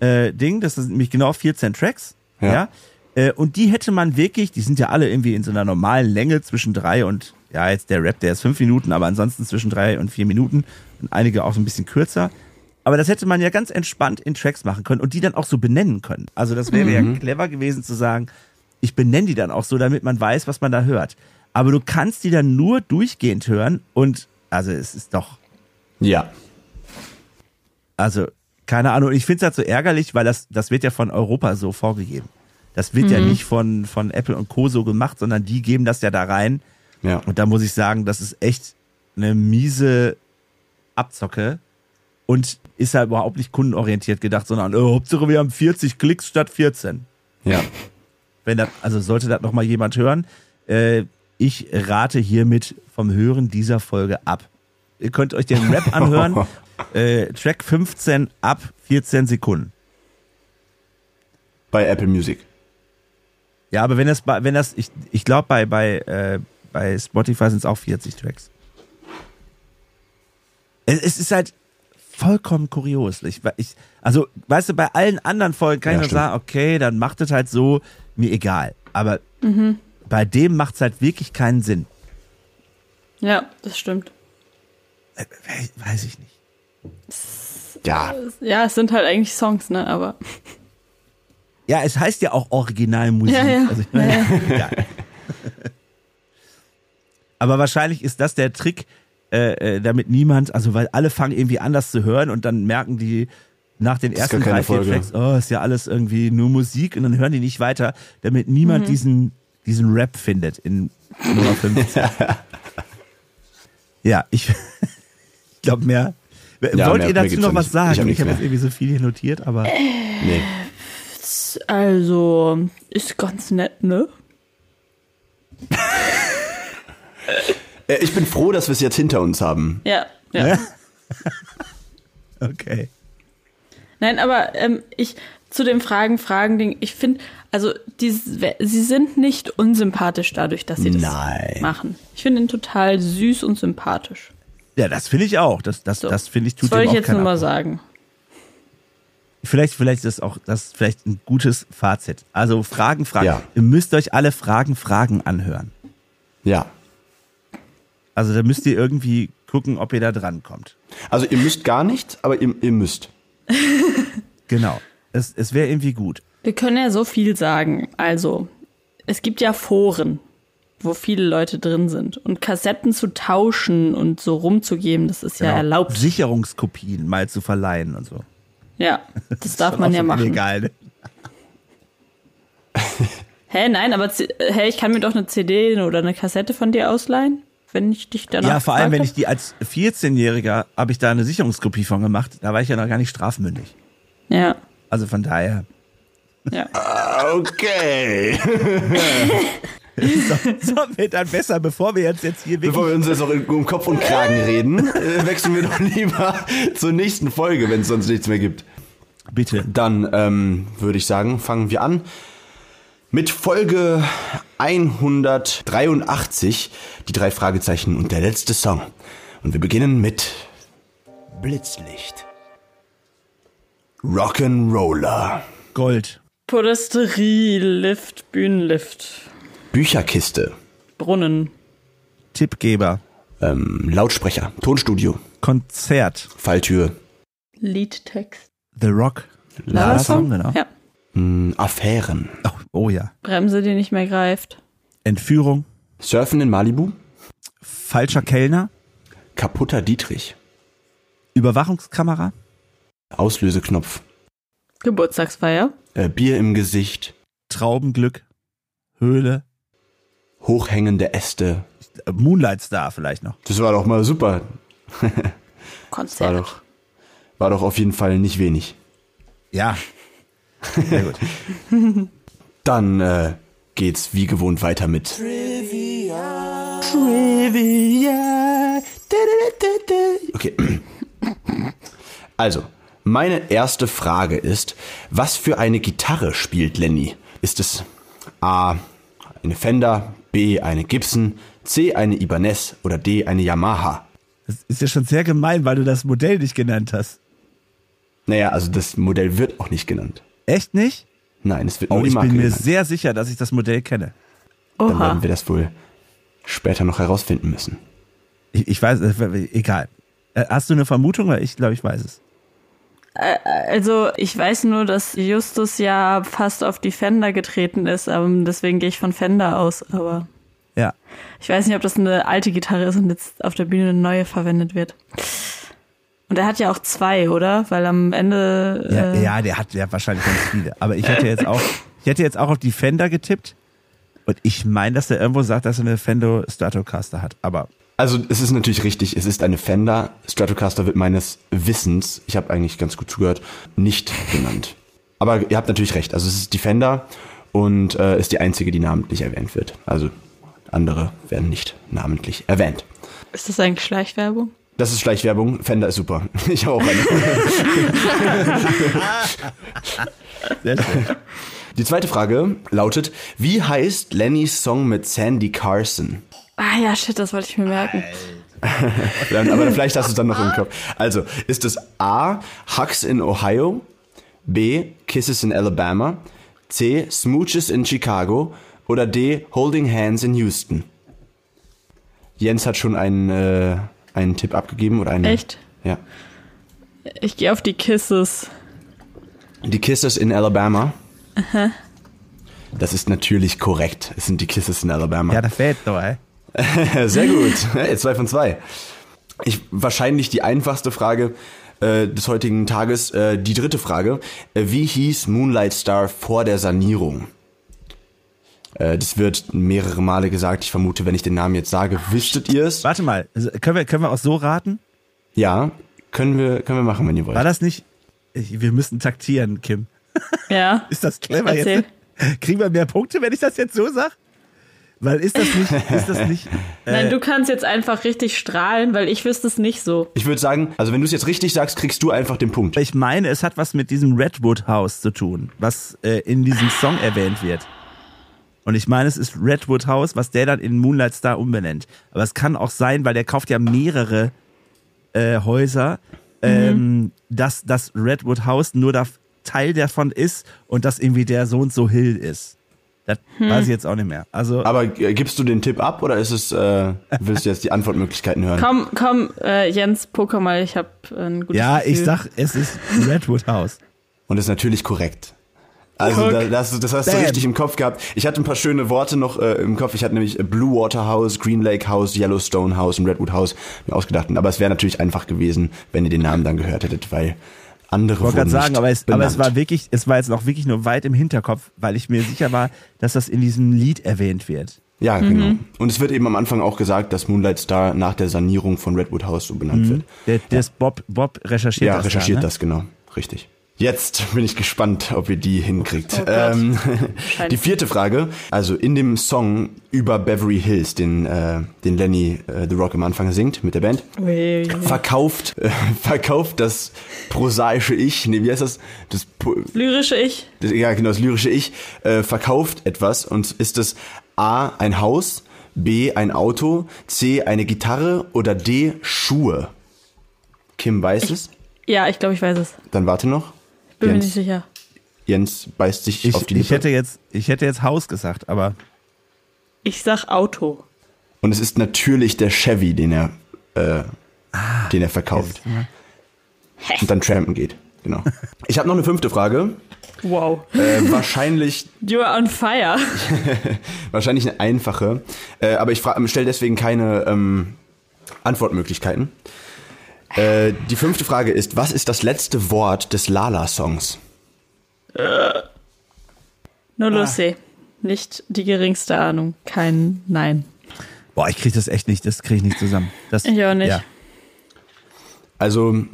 äh, Ding, das sind nämlich genau 14 Tracks. Ja. Ja. Äh, und die hätte man wirklich, die sind ja alle irgendwie in so einer normalen Länge zwischen drei und, ja, jetzt der Rap, der ist fünf Minuten, aber ansonsten zwischen drei und vier Minuten. Und einige auch so ein bisschen kürzer. Aber das hätte man ja ganz entspannt in Tracks machen können und die dann auch so benennen können. Also das wäre ja clever gewesen zu sagen, ich benenne die dann auch so, damit man weiß, was man da hört. Aber du kannst die dann nur durchgehend hören und also es ist doch, Ja. Also keine Ahnung, ich finde es halt so ärgerlich, weil das, das wird ja von Europa so vorgegeben. Das wird ja nicht von, von Apple und Co. so gemacht, sondern die geben das ja da rein. Ja. Und da muss ich sagen, das ist echt eine miese Abzocke und ist ja überhaupt nicht kundenorientiert gedacht, sondern oh, Hauptsache wir haben 40 Klicks statt 14. Ja. Wenn das, also sollte das nochmal jemand hören, äh, ich rate hiermit vom Hören dieser Folge ab. Ihr könnt euch den Rap anhören. äh, Track 15 ab 14 Sekunden. Bei Apple Music. Ja, aber wenn das, bei- wenn das, ich, ich glaube bei, bei, äh, bei Spotify sind es auch 40 Tracks. Es, es ist halt vollkommen kurios. Ich, ich, also, weißt du, bei allen anderen Folgen kann Ja, ich nur sagen, okay, dann macht es halt so, mir egal. Aber bei dem macht es halt wirklich keinen Sinn. Ja, das stimmt. Äh, Weiß ich nicht. Ja, Ja, es sind halt eigentlich Songs, ne? Aber Ja, es heißt ja auch Originalmusik. Ja, ja. Also, ich meine, egal. Aber wahrscheinlich ist das der Trick, äh, äh, damit niemand, also weil alle fangen irgendwie anders zu hören und dann merken die nach den ersten drei, vier. Tracks, oh, ist ja alles irgendwie nur Musik und dann hören die nicht weiter, damit niemand diesen, diesen Rap findet in Nummer 15. ja, ich glaube mehr. Ja, Wollt mehr- ihr dazu noch ja was nicht. sagen? Ich hab habe mehr. jetzt irgendwie so viel hier notiert, aber. nee. also ist ganz nett, ne? Äh, Ich bin froh, dass wir es jetzt hinter uns haben. Ja, ja. Okay. Nein, aber ähm, ich zu dem Fragen, Fragen-Ding, ich finde, also die, sie sind nicht unsympathisch dadurch, dass sie das Nein. machen. Ich finde ihn total süß und sympathisch. Ja, das finde ich auch. Das, das, So. das finde ich tut Das dem ich auch jetzt keinen nur mal sagen. Vielleicht, vielleicht ist auch das ist vielleicht ein gutes Fazit. Also Fragen, Fragen. Ja. Ihr müsst euch alle Fragen, Fragen anhören. Ja. Also da müsst ihr irgendwie gucken, ob ihr da dran kommt. Also ihr müsst gar nicht, aber ihr, ihr müsst. Genau. Es, es wäre irgendwie gut. Wir können ja so viel sagen. Also, es gibt ja Foren, wo viele Leute drin sind. Und Kassetten zu tauschen und so rumzugeben, das ist ja Genau. erlaubt. Sicherungskopien mal zu verleihen und so. Ja, das darf Schon man auch ja machen. Illegal, ne? Hä, nein, aber C- hä, ich kann mir doch eine CD oder eine Kassette von dir ausleihen, wenn ich dich danach Ja, vor allem, wenn ich die als 14-Jähriger habe ich da eine Sicherungskopie von gemacht. Da war ich ja noch gar nicht strafmündig. Ja, Also von daher. ja. Okay. Sollen wir dann besser, bevor wir jetzt, jetzt hier Bevor wir uns jetzt auch um Kopf und Kragen reden, äh, wechseln wir doch lieber zur nächsten Folge, wenn es sonst nichts mehr gibt. Bitte. Dann ähm, würde ich sagen, fangen wir an mit Folge 183, die drei Fragezeichen und der letzte Song. Und wir beginnen mit Blitzlicht. Rock'n'Roller. Gold. Podesterie, Lift, Bühnenlift, Bücherkiste. Brunnen, Tippgeber. Ähm, Lautsprecher. Tonstudio. Konzert. Falltür. Liedtext. The Rock. Ladasong? genau. Ja. mh, Affären. Oh, oh ja. Bremse, die nicht mehr greift. Entführung. Surfen in Malibu. Falscher Kellner. Kaputter Dietrich. Überwachungskamera. Auslöseknopf. Geburtstagsfeier. Äh, Bier im Gesicht. Traubenglück. Höhle. Hochhängende Äste. Moonlight Star vielleicht noch. Das war doch mal super. War Konzert. doch, war doch auf jeden Fall nicht wenig. Ja. Sehr gut. Dann äh, geht's wie gewohnt weiter mit Trivia. Trivia. Okay. Also, meine erste Frage ist, was für eine Gitarre spielt Lenny? Ist es A, eine Fender, B, eine Gibson, C, eine Ibanez oder D, eine Yamaha? Das ist ja schon sehr gemein, weil du das Modell nicht genannt hast. Naja, also das Modell wird auch nicht genannt. Echt nicht? Nein, es wird Oh, nur die ich Marke bin mir genannt. sehr sicher, dass ich das Modell kenne. Dann Oha. werden wir das wohl später noch herausfinden müssen. Ich, ich weiß, äh, egal. Äh, Hast du eine Vermutung? Weil ich glaube, ich weiß es. Also, ich weiß nur, dass Justus ja fast auf die Fender getreten ist, aber deswegen gehe ich von Fender aus, aber Ja. ich weiß nicht, ob das eine alte Gitarre ist und jetzt auf der Bühne eine neue verwendet wird. Und er hat ja auch zwei, oder? Weil am Ende. Ja, äh, ja, der hat ja wahrscheinlich ganz viele. Aber ich hätte jetzt auch, ich hätte jetzt auch auf die Fender getippt. Und ich meine, dass der irgendwo sagt, dass er eine Fender Stratocaster hat. Aber Also es ist natürlich richtig, es ist eine Fender. Stratocaster wird meines Wissens, ich habe eigentlich ganz gut zugehört, nicht genannt. Aber ihr habt natürlich recht, also es ist die Fender und äh, ist die einzige, die namentlich erwähnt wird. Also andere werden nicht namentlich erwähnt. Ist das eigentlich Schleichwerbung? Das ist Schleichwerbung. Fender ist super. Ich habe auch eine. Die zweite Frage lautet, wie heißt Lennys Song mit Sandy Carson? Ah ja, shit, das wollte ich mir merken. Aber vielleicht hast du es dann noch im Kopf. Also, ist es A, Hugs in Ohio, B, Kisses in Alabama, C, Smooches in Chicago oder D, Holding Hands in Houston? Jens hat schon einen, äh, einen Tipp abgegeben oder einen. Echt? Ja. Ich gehe auf die Kisses. Die Kisses in Alabama. Das ist natürlich korrekt. Es sind die Kisses in Alabama. Ja, das fällt doch, ey. Sehr gut. Hey, zwei von zwei. Ich, wahrscheinlich die einfachste Frage äh, des heutigen Tages. Äh, die dritte Frage. Äh, wie hieß Moonlight Star vor der Sanierung? Äh, das wird mehrere Male gesagt. Ich vermute, wenn ich den Namen jetzt sage, wüsstet ihr es? Warte mal, also, können wir, können wir auch so raten? Ja, können wir, können wir machen, wenn ihr wollt. War das nicht? Ich, wir müssen taktieren, Kim. Ja. Ist das clever Erzähl. jetzt? Kriegen wir mehr Punkte, wenn ich das jetzt so sag? Weil ist das nicht, ist das nicht, Nein, äh, du kannst jetzt einfach richtig strahlen, weil ich wüsste es nicht so. Ich würde sagen, also wenn du es jetzt richtig sagst, kriegst du einfach den Punkt. ich meine, es hat was mit diesem Redwood House zu tun, was äh, in diesem Song erwähnt wird. Und ich meine, es ist Redwood House, was der dann in Moonlight Star umbenennt. Aber es kann auch sein, weil der kauft ja mehrere äh, Häuser, ähm, dass das Redwood House nur da Teil davon ist und dass irgendwie der so und so Hill ist. Das weiß ich jetzt auch nicht mehr. Also Aber äh, gibst du den Tipp ab oder ist es, äh, willst du jetzt die Antwortmöglichkeiten hören? Komm, komm, äh, Jens, poker mal, ich habe ein gutes ja, Gefühl. ich sag, es ist Redwood House. Und ist natürlich korrekt. Also da, das, das hast du Bam. richtig im Kopf gehabt. Ich hatte ein paar schöne Worte noch äh, im Kopf. Ich hatte nämlich äh, Blue Water House, Green Lake House, Yellowstone House und Redwood House mir ausgedacht. Aber es wäre natürlich einfach gewesen, wenn ihr den Namen dann gehört hättet, weil andere Ich wollte gerade sagen, aber es, aber es war wirklich, es war jetzt noch wirklich nur weit im Hinterkopf, weil ich mir sicher war, dass das in diesem Lied erwähnt wird. Ja, genau. Und es wird eben am Anfang auch gesagt, dass Moonlight Star nach der Sanierung von Redwood House so benannt wird. Der, das Bob, Bob recherchiert Ja, das. recherchiert da, ne? das, genau. Richtig. Jetzt bin ich gespannt, ob ihr die hinkriegt. Oh Gott. ähm, die vierte Frage, also in dem Song über Beverly Hills, den, äh, den Lenny äh, The Rock am Anfang singt mit der Band, Ui, verkauft, äh, verkauft das prosaische Ich, nee, wie heißt das? Das, Lyrische Ich. das ja, genau, das lyrische Ich, äh, verkauft etwas und ist es A, ein Haus, B, ein Auto, C, eine Gitarre oder D, Schuhe? Kim weiß es? Ja, ich glaube, ich weiß es. Dann warte noch. Bin mir Jens, nicht sicher. Jens beißt sich Ich, auf die ich Lippe. hätte jetzt, ich hätte jetzt Haus gesagt, aber Ich sag Auto. und es ist natürlich der Chevy, den er, äh, Ah, den er verkauft. Und dann trampen geht. Genau. Ich habe noch eine fünfte Frage. Wow. Äh, wahrscheinlich, You are on fire. wahrscheinlich eine einfache. Äh, aber ich stelle deswegen keine ähm, Antwortmöglichkeiten. Äh, die fünfte Frage ist, was ist das letzte Wort des Lala-Songs? Nur Lucy. Nicht die geringste Ahnung. Kein Nein. boah, ich krieg das echt nicht, das krieg ich nicht zusammen. Das, Ich auch nicht. Ja. Also,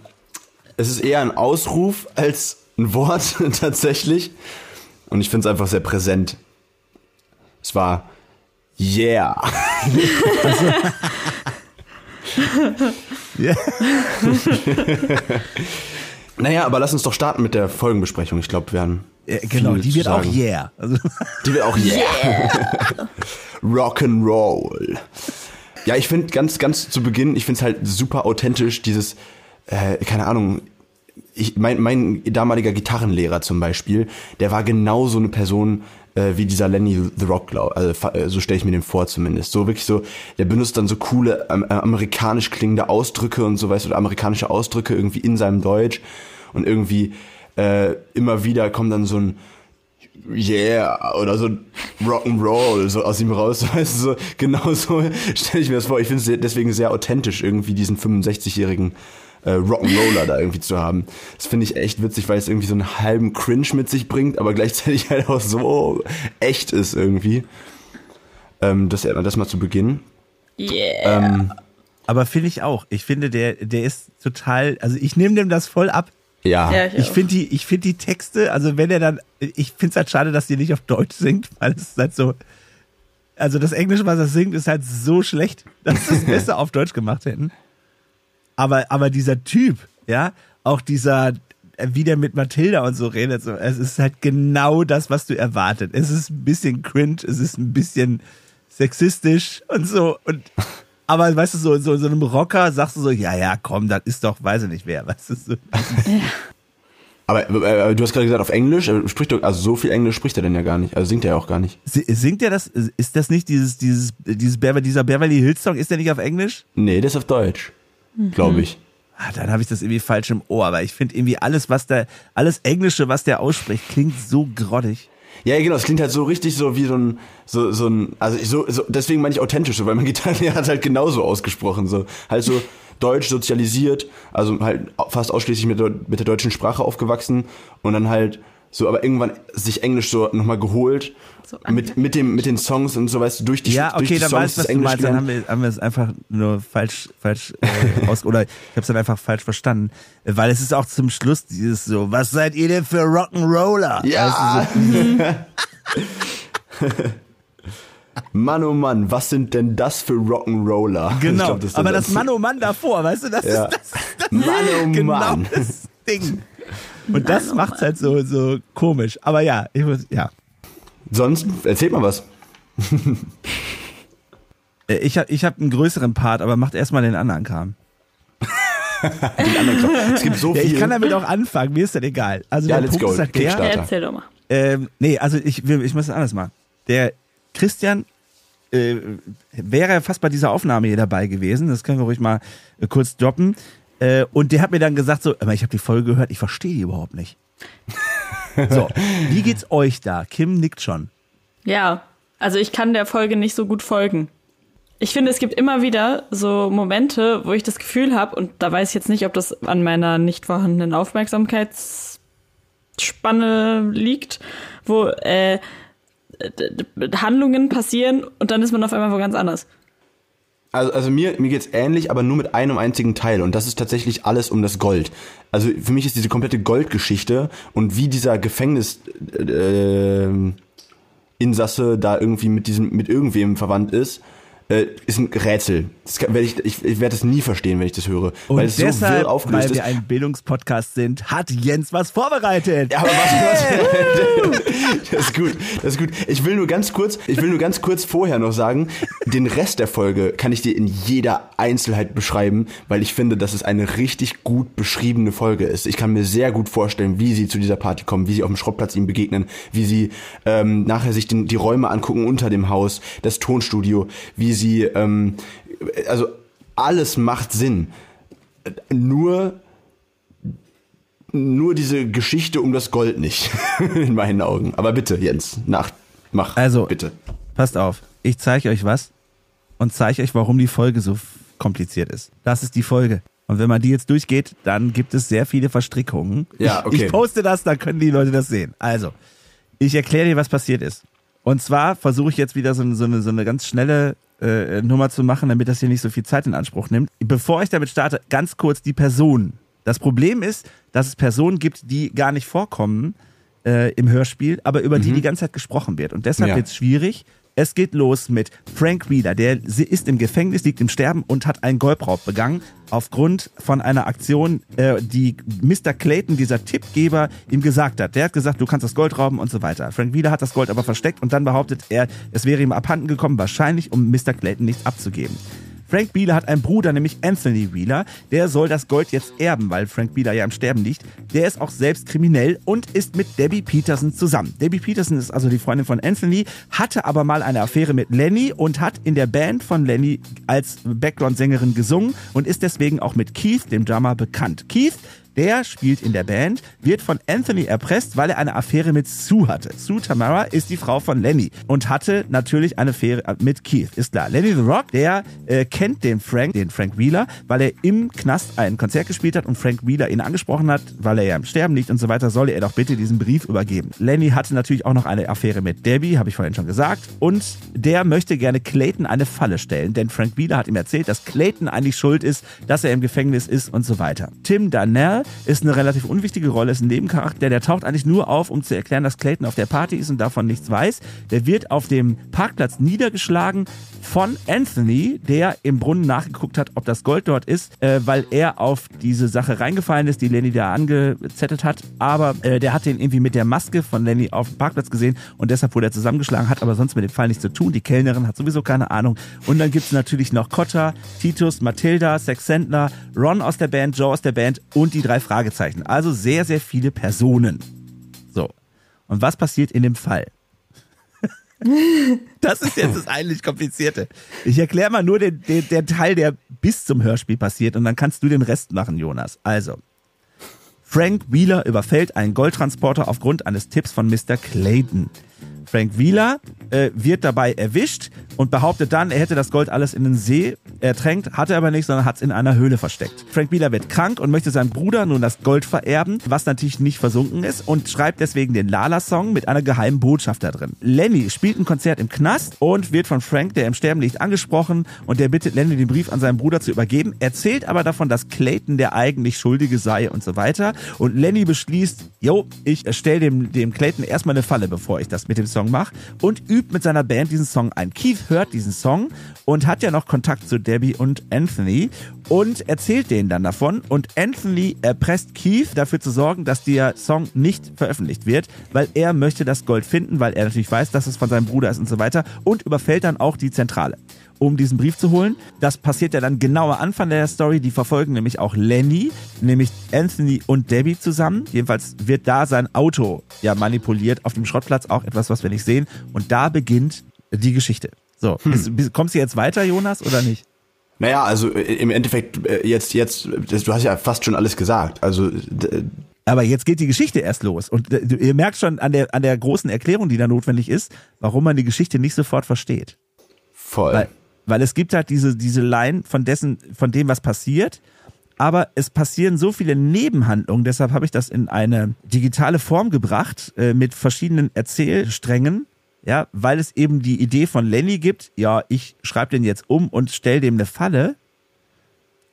es ist eher ein Ausruf als ein Wort tatsächlich. Und ich finde es einfach sehr präsent. Es war Yeah. Ja. Naja, aber lass uns doch starten mit der Folgenbesprechung. Ich glaube, wir haben. Äh, genau, die wird auch yeah. Also, Die wird auch Yeah. Rock'n'Roll. Ja, ich finde ganz, ganz zu Beginn, ich finde es halt super authentisch, dieses, äh, keine Ahnung, ich, mein, mein damaliger Gitarrenlehrer zum Beispiel, der war genau so eine Person äh, wie dieser Lenny The Rock, glaub, also, so stelle ich mir den vor zumindest. So wirklich so, der benutzt dann so coole äh, amerikanisch klingende Ausdrücke und so, weißt oder amerikanische Ausdrücke irgendwie in seinem Deutsch und irgendwie äh, immer wieder kommt dann so ein Yeah, oder so Rock'n'Roll, so aus ihm raus, weißt du, so, genau so stelle ich mir das vor. Ich finde es deswegen sehr authentisch, irgendwie diesen 65-jährigen äh, Rock'n'Roller da irgendwie zu haben. Das finde ich echt witzig, weil es irgendwie so einen halben Cringe mit sich bringt, aber gleichzeitig halt auch so echt ist irgendwie. Ähm, das, das mal zu Beginn. Yeah. Ähm, aber finde ich auch. Ich finde, der, der ist total, also ich nehme dem das voll ab. ja. ja, ich, Ich finde die, ich finde die Texte, also wenn er dann, ich finde es halt schade, dass die nicht auf Deutsch singt, weil es ist halt so, also das Englische, was er singt, ist halt so schlecht, dass sie es besser auf Deutsch gemacht hätten. Aber, aber dieser Typ, ja, auch dieser, äh, wie der mit Mathilda und so redet, so, es ist halt genau das, was du erwartet. Es ist ein bisschen cringe, es ist ein bisschen sexistisch und so und aber weißt du, so, so, so einem Rocker sagst du so, ja, ja, komm, das ist doch, weiß ich nicht wer, weißt du, so. Aber äh, du hast gerade gesagt, auf Englisch, er spricht doch, also so viel Englisch spricht er denn ja gar nicht. Also singt er ja auch gar nicht. Si- Singt er das, ist das nicht dieses, dieses, dieses Beverly, dieser Beverly Hills Song, ist der nicht auf Englisch? Nee, das ist auf Deutsch. Glaube ich. Ah, dann habe ich das irgendwie falsch im Ohr, aber ich finde irgendwie alles, was der, alles Englische, was der ausspricht, klingt so grottig. Ja, genau, es klingt halt so richtig so wie so ein, so, so ein, also ich so, so deswegen meine ich authentisch, so, weil mein Gitarrenlehrer hat halt genauso ausgesprochen, so, halt so deutsch sozialisiert, also halt fast ausschließlich mit, mit der deutschen Sprache aufgewachsen und dann halt so, aber irgendwann sich Englisch so nochmal geholt, So mit, mit dem, mit den Songs und so, weißt du, durch die, Ja, durch okay, die dann Songs weiß ich, was das du Englisch meinst. Dann haben wir, haben wir es einfach nur falsch, falsch äh, aus, oder ich habe es dann einfach falsch verstanden, weil es ist auch zum Schluss dieses so, was seid ihr denn für Rock'n'Roller? Ja! Weißt du, Mann, oh Mann, was sind denn das für Rock'n'Roller? so, genau, glaub, das aber das Satz. Mann oh Mann davor, weißt du, das Ja. ist das, das Mann, oh genau Mann. das Ding. Und das macht's halt so, so komisch. Aber ja, ich muss, ja. Sonst, erzählt mal was. Äh, Ich habe ich hab einen größeren Part, aber macht erstmal den anderen Kram. Den anderen Kram. Es gibt so Ja, viel. ich kann damit auch anfangen, mir ist das egal. Also Ja, der let's Punkt go. ist halt der. Erzähl doch mal. Ähm, nee, also ich, will- ich muss es anders machen. Der Christian äh, wäre fast bei dieser Aufnahme hier dabei gewesen. Das können wir ruhig mal äh, kurz droppen. Äh, und der hat mir dann gesagt so, aber ich habe die Folge gehört, ich verstehe die überhaupt nicht. so, wie geht's euch da? Kim nickt schon. Ja, also ich kann der Folge nicht so gut folgen. Ich finde, es gibt immer wieder so Momente, wo ich das Gefühl habe, und da weiß ich jetzt nicht, ob das an meiner nicht vorhandenen Aufmerksamkeitsspanne liegt, wo äh, Handlungen passieren und dann ist man auf einmal wo ganz anders. Also, also mir, mir geht's ähnlich, aber nur mit einem einzigen Teil. Und das ist tatsächlich alles um das Gold. Also für mich ist diese komplette Goldgeschichte und wie dieser Gefängnis äh, Insasse da irgendwie mit diesem, mit irgendwem verwandt ist, äh, ist ein Rätsel. Kann, werd ich ich, ich werde es nie verstehen, wenn ich das höre. Und weil es so deshalb, wirr aufgelöst weil ist. wir ein Bildungspodcast sind, hat Jens was vorbereitet. Ja, aber was, was das ist gut, das ist gut. Ich will nur ganz kurz, ich will nur ganz kurz vorher noch sagen, den Rest der Folge kann ich dir in jeder Einzelheit beschreiben, weil ich finde, dass es eine richtig gut beschriebene Folge ist. Ich kann mir sehr gut vorstellen, wie sie zu dieser Party kommen, wie sie auf dem Schrottplatz ihm begegnen, wie sie ähm, nachher sich den, die Räume angucken unter dem Haus, das Tonstudio, wie sie, ähm, also alles macht Sinn. Nur nur diese Geschichte um das Gold nicht, in meinen Augen. Aber bitte, Jens, nach, mach, Also, bitte. Passt auf, ich zeige euch was und zeige euch, warum die Folge so kompliziert ist. Das ist die Folge. Und wenn man die jetzt durchgeht, dann gibt es sehr viele Verstrickungen. Ja, ich, okay. ich poste das, dann können die Leute das sehen. Also, ich erkläre dir, was passiert ist. Und zwar versuche ich jetzt wieder so, so, eine, so eine ganz schnelle äh, Nummer zu machen, damit das hier nicht so viel Zeit in Anspruch nimmt. Bevor ich damit starte, ganz kurz die Personen. Das Problem ist, dass es Personen gibt, die gar nicht vorkommen äh, im Hörspiel, aber über die die ganze Zeit gesprochen wird. Und deshalb Ja. wird es schwierig. Es geht los mit Frank Wheeler, der ist im Gefängnis, liegt im Sterben und hat einen Goldraub begangen aufgrund von einer Aktion, äh, die Mr. Clayton, dieser Tippgeber, ihm gesagt hat. Der hat gesagt, du kannst das Gold rauben und so weiter. Frank Wheeler hat das Gold aber versteckt und dann behauptet er, es wäre ihm abhanden gekommen, wahrscheinlich um Mr. Clayton nichts abzugeben. Frank Wheeler hat einen Bruder, nämlich Anthony Wheeler. Der soll das Gold jetzt erben, weil Frank Wheeler ja im Sterben liegt. Der ist auch selbst kriminell und ist mit Debbie Peterson zusammen. Debbie Peterson ist also die Freundin von Anthony, hatte aber mal eine Affäre mit Lenny und hat in der Band von Lenny als Background-Sängerin gesungen und ist deswegen auch mit Keith, dem Drummer, bekannt. Keith der spielt in der Band, wird von Anthony erpresst, weil er eine Affäre mit Sue hatte. Sue Tamara ist die Frau von Lenny und hatte natürlich eine Affäre mit Keith, ist klar. Lenny the Rock, der äh, kennt den Frank, den Frank Wheeler, weil er im Knast ein Konzert gespielt hat und Frank Wheeler ihn angesprochen hat, weil er ja im Sterben liegt und so weiter, solle er doch bitte diesen Brief übergeben. Lenny hatte natürlich auch noch eine Affäre mit Debbie, habe ich vorhin schon gesagt, und der möchte gerne Clayton eine Falle stellen, denn Frank Wheeler hat ihm erzählt, dass Clayton eigentlich schuld ist, dass er im Gefängnis ist und so weiter. Tim Darnell ist eine relativ unwichtige Rolle, ist ein Nebencharakter, der taucht eigentlich nur auf, um zu erklären, dass Clayton auf der Party ist und davon nichts weiß. Der wird auf dem Parkplatz niedergeschlagen von Anthony, der im Brunnen nachgeguckt hat, ob das Gold dort ist, äh, weil er auf diese Sache reingefallen ist, die Lenny da angezettet hat. Aber äh, der hat den irgendwie mit der Maske von Lenny auf dem Parkplatz gesehen und deshalb wurde er zusammengeschlagen, hat aber sonst mit dem Fall nichts zu tun. Die Kellnerin hat sowieso keine Ahnung. Und dann gibt's natürlich noch Cotta, Titus, Matilda, Sex Sandler, Ron aus der Band, Joe aus der Band und die drei Fragezeichen. Also sehr, sehr viele Personen. So. Und was passiert in dem Fall? Das ist jetzt das eigentlich Komplizierte. Ich erkläre mal nur den, den, den Teil, der bis zum Hörspiel passiert und dann kannst du den Rest machen, Jonas. Also, Frank Wheeler überfällt einen Goldtransporter aufgrund eines Tipps von Mr. Clayton. Frank Wheeler äh, wird dabei erwischt und behauptet dann, er hätte das Gold alles in den See ertränkt, hatte aber nicht, sondern hat es in einer Höhle versteckt. Frank Wheeler wird krank und möchte seinem Bruder nun das Gold vererben, was natürlich nicht versunken ist und schreibt deswegen den Lala-Song mit einer geheimen Botschaft da drin. Lenny spielt ein Konzert im Knast und wird von Frank, der im Sterben liegt, angesprochen und der bittet Lenny den Brief an seinen Bruder zu übergeben, erzählt aber davon, dass Clayton der eigentlich Schuldige sei und so weiter und Lenny beschließt, yo, ich stelle dem, dem Clayton erstmal eine Falle, bevor ich das mit dem Song mache und übt mit seiner Band diesen Song ein. Keith hört diesen Song und hat ja noch Kontakt zu Debbie und Anthony und erzählt denen dann davon und Anthony erpresst Keith dafür zu sorgen, dass der Song nicht veröffentlicht wird, weil er möchte das Gold finden, weil er natürlich weiß, dass es von seinem Bruder ist und so weiter und überfällt dann auch die Zentrale um diesen Brief zu holen. Das passiert ja dann genau am Anfang der Story. Die verfolgen nämlich auch Lenny, nämlich Anthony und Debbie zusammen. Jedenfalls wird da sein Auto ja manipuliert auf dem Schrottplatz, auch etwas, was wir nicht sehen. Und da beginnt die Geschichte. So, hm. ist, kommst du jetzt weiter, Jonas, oder nicht? Naja, also äh, im Endeffekt äh, jetzt, jetzt, du hast ja fast schon alles gesagt. Also aber jetzt geht die Geschichte erst los. Und äh, ihr merkt schon an der, an der großen Erklärung, die da notwendig ist, warum man die Geschichte nicht sofort versteht. Voll. Weil weil es gibt halt diese, diese Line von dessen, von dem, was passiert. Aber es passieren so viele Nebenhandlungen, deshalb habe ich das in eine digitale Form gebracht, äh, mit verschiedenen Erzählsträngen, ja, weil es eben die Idee von Lenny gibt, ja, ich schreibe den jetzt um und stell dem eine Falle.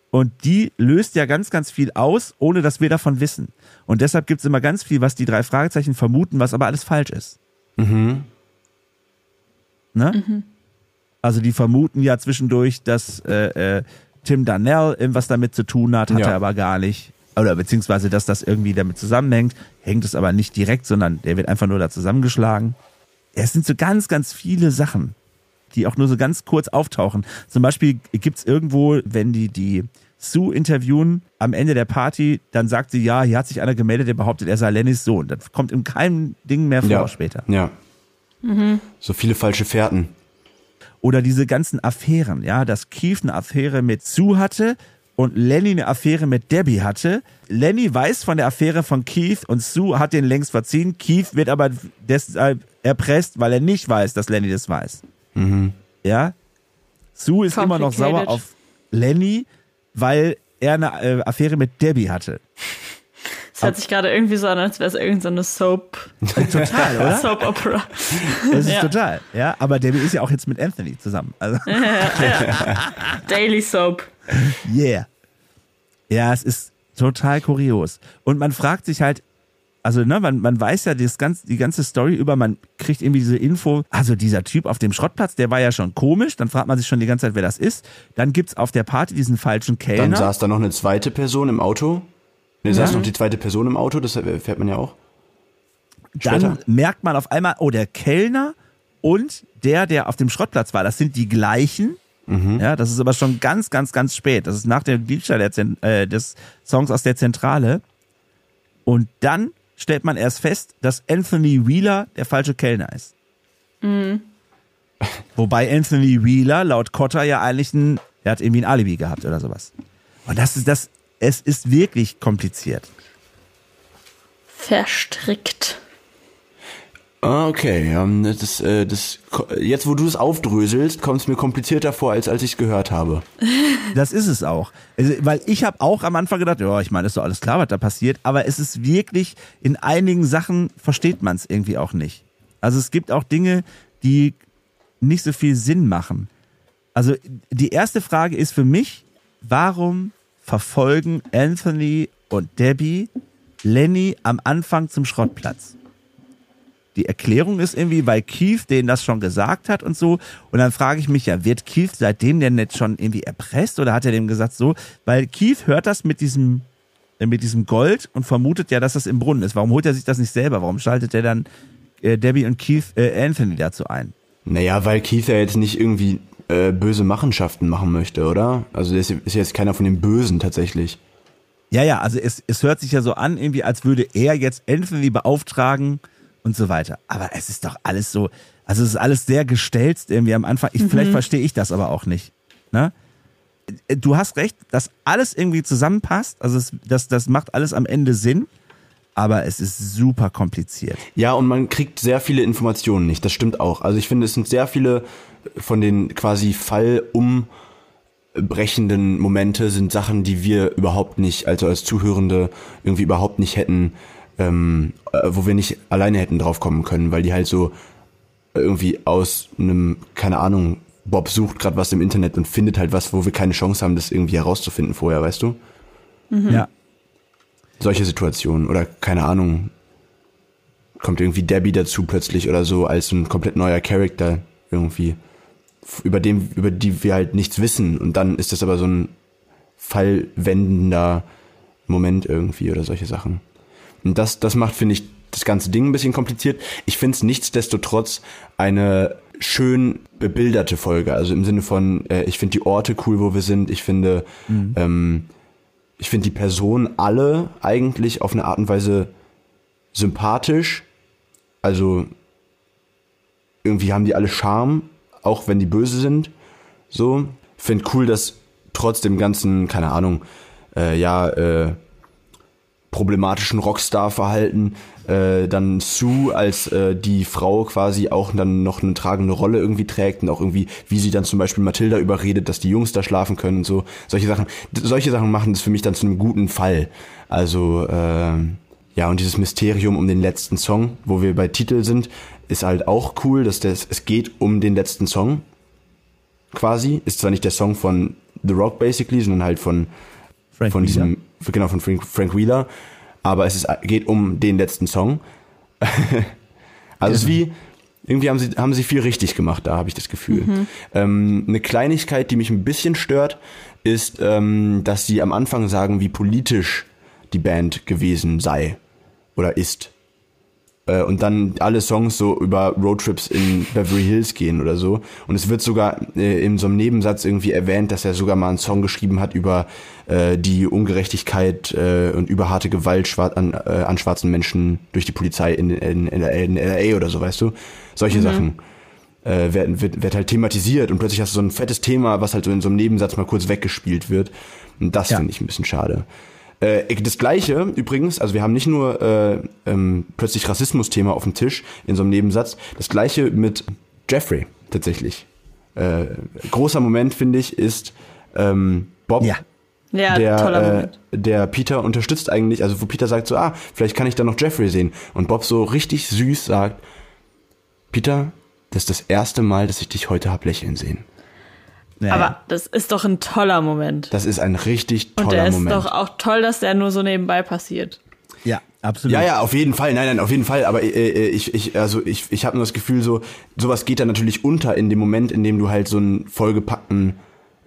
Und die löst ja ganz, ganz viel aus, ohne dass wir davon wissen. Und deshalb gibt es immer ganz viel, was die drei Fragezeichen vermuten, was aber alles falsch ist. Mhm. Ne? Mhm. Also die vermuten ja zwischendurch, dass äh, äh, Tim Darnell irgendwas damit zu tun hat, hat ja. er aber gar nicht. Oder beziehungsweise, dass das irgendwie damit zusammenhängt, hängt es aber nicht direkt, sondern der wird einfach nur da zusammengeschlagen. Es sind so ganz, ganz viele Sachen, die auch nur so ganz kurz auftauchen. Zum Beispiel gibt's irgendwo, wenn die die Sue interviewen am Ende der Party, dann sagt sie, ja, hier hat sich einer gemeldet, der behauptet, er sei Lennys Sohn. Das kommt in keinem Ding mehr vor ja. später. Ja. Mhm. So viele falsche Fährten. Oder diese ganzen Affären, ja, dass Keith eine Affäre mit Sue hatte und Lenny eine Affäre mit Debbie hatte. Lenny weiß von der Affäre von Keith und Sue hat den längst verziehen. Keith wird aber deshalb erpresst, weil er nicht weiß, dass Lenny das weiß. Mhm. Ja. Sue ist immer noch sauer auf Lenny, weil er eine äh, Affäre mit Debbie hatte. Es hört sich gerade irgendwie so an, als wäre es irgendeine so Soap. Total, oder? Soap Opera. Das ist ja. total, ja. Aber Debbie ist ja auch jetzt mit Anthony zusammen. Also. Ja, ja. Daily Soap. Yeah. Ja, es ist total kurios. Und man fragt sich halt, also ne, man, man weiß ja das ganz, die ganze Story über, man kriegt irgendwie diese Info, also dieser Typ auf dem Schrottplatz, der war ja schon komisch, dann fragt man sich schon die ganze Zeit, wer das ist. Dann gibt's auf der Party diesen falschen Kellner. Dann saß da noch eine zweite Person im Auto. Ne, saß noch die zweite Person im Auto, das fährt man ja auch. Später. Dann merkt man auf einmal, oh, der Kellner und der, der auf dem Schrottplatz war, das sind die gleichen. Mhm. Ja, das ist aber schon ganz, ganz, ganz spät. Das ist nach dem Diebstahl äh, des Songs aus der Zentrale. Und dann stellt man erst fest, dass Anthony Wheeler der falsche Kellner ist. Mhm. Wobei Anthony Wheeler laut Cotter ja eigentlich ein, er hat irgendwie ein Alibi gehabt oder sowas. Und das ist das, es ist wirklich kompliziert. Verstrickt. Ah, okay. Das, äh, das, jetzt, wo du es aufdröselst, kommt es mir komplizierter vor, als als ich es gehört habe. Das ist es auch. Also, weil ich habe auch am Anfang gedacht, ja, ich meine, ist doch alles klar, was da passiert, aber es ist wirklich, in einigen Sachen versteht man es irgendwie auch nicht. Also es gibt auch Dinge, die nicht so viel Sinn machen. Also die erste Frage ist für mich, warum verfolgen Anthony und Debbie Lenny am Anfang zum Schrottplatz. Die Erklärung ist irgendwie, weil Keith denen das schon gesagt hat und so. Und dann frage ich mich ja, wird Keith seitdem denn nicht schon irgendwie erpresst oder hat er dem gesagt so? Weil Keith hört das mit diesem, äh, mit diesem Gold und vermutet ja, dass das im Brunnen ist. Warum holt er sich das nicht selber? Warum schaltet er dann äh, Debbie und Keith, äh, Anthony dazu ein? Naja, weil Keith ja jetzt nicht irgendwie äh, böse Machenschaften machen möchte, oder? Also der ist, ist jetzt keiner von den Bösen tatsächlich. Ja, ja, also es, es hört sich ja so an, irgendwie, als würde er jetzt Anthony beauftragen und so weiter. Aber es ist doch alles so, also es ist alles sehr gestelzt irgendwie am Anfang. Ich, Vielleicht verstehe ich das aber auch nicht. Ne? Du hast recht, dass alles irgendwie zusammenpasst. Also es, das, das macht alles am Ende Sinn. Aber es ist super kompliziert. Ja, und man kriegt sehr viele Informationen nicht. Das stimmt auch. Also ich finde, es sind sehr viele von den quasi fallumbrechenden Momente sind Sachen, die wir überhaupt nicht, also als Zuhörende irgendwie überhaupt nicht hätten, ähm, äh, wo wir nicht alleine hätten drauf kommen können, weil die halt so irgendwie aus einem, keine Ahnung, Bob sucht gerade was im Internet und findet halt was, wo wir keine Chance haben, das irgendwie herauszufinden vorher, weißt du? Ja. Solche Situationen oder keine Ahnung, kommt irgendwie Debbie dazu plötzlich oder so als ein komplett neuer Charakter irgendwie, über dem, über die wir halt nichts wissen und dann ist das aber so ein fallwendender Moment irgendwie oder solche Sachen. Und das, das macht, finde ich, das ganze Ding ein bisschen kompliziert. Ich finde es nichtsdestotrotz eine schön bebilderte Folge. Also im Sinne von, äh, ich finde die Orte cool, wo wir sind. Ich finde, ähm, ich finde die Personen alle eigentlich auf eine Art und Weise sympathisch. Also irgendwie haben die alle Charme, auch wenn die böse sind. So. Finde cool, dass trotz dem ganzen, keine Ahnung, äh, ja, äh, problematischen Rockstar-Verhalten äh, dann Sue als äh, die Frau quasi auch dann noch eine tragende Rolle irgendwie trägt und auch irgendwie, wie sie dann zum Beispiel Mathilda überredet, dass die Jungs da schlafen können und so. Solche Sachen, solche Sachen machen das für mich dann zu einem guten Fall. Also, ähm, ja, und dieses Mysterium um den letzten Song, wo wir bei Titel sind, ist halt auch cool, dass das, es geht um den letzten Song quasi. Ist zwar nicht der Song von The Rock basically, sondern halt von Frank von Wheeler. diesem, genau, von Frank, Frank Wheeler. Aber es ist, geht um den letzten Song. also es ist wie, irgendwie haben sie, haben sie viel richtig gemacht, da habe ich das Gefühl. Ähm, eine Kleinigkeit, die mich ein bisschen stört, ist, ähm, dass sie am Anfang sagen, wie politisch die Band gewesen sei oder ist. Äh, und dann alle Songs so über Roadtrips in Beverly Hills gehen oder so. Und es wird sogar äh, in so einem Nebensatz irgendwie erwähnt, dass er sogar mal einen Song geschrieben hat über äh, die Ungerechtigkeit äh, und über harte Gewalt schwar an, äh, an schwarzen Menschen durch die Polizei in, in, in, in LA oder so, weißt du? Solche Sachen äh, wird, wird, wird halt thematisiert und plötzlich hast du so ein fettes Thema, was halt so in so einem Nebensatz mal kurz weggespielt wird. Und das Ja. finde ich ein bisschen schade. Äh, das gleiche übrigens, also wir haben nicht nur äh, ähm, plötzlich Rassismus-Thema auf dem Tisch in so einem Nebensatz, das gleiche mit Jeffrey tatsächlich. Äh, großer Moment, finde ich, ist ähm, Bob, Ja. Ja, der, toller äh, Moment. der Peter unterstützt eigentlich, also wo Peter sagt so, ah, vielleicht kann ich da noch Jeffrey sehen. Und Bob so richtig süß sagt, Peter, das ist das erste Mal, dass ich dich heute hab lächeln sehen. Ja, Aber das ist doch ein toller Moment. Das ist ein richtig Und toller der ist Moment. doch auch toll, dass der nur so nebenbei passiert. ja, absolut. Ja, ja, auf jeden Fall. Nein, nein, auf jeden Fall. Aber äh, äh, ich, ich, also ich, ich habe nur das Gefühl, so sowas geht dann natürlich unter in dem Moment, in dem du halt so einen vollgepackten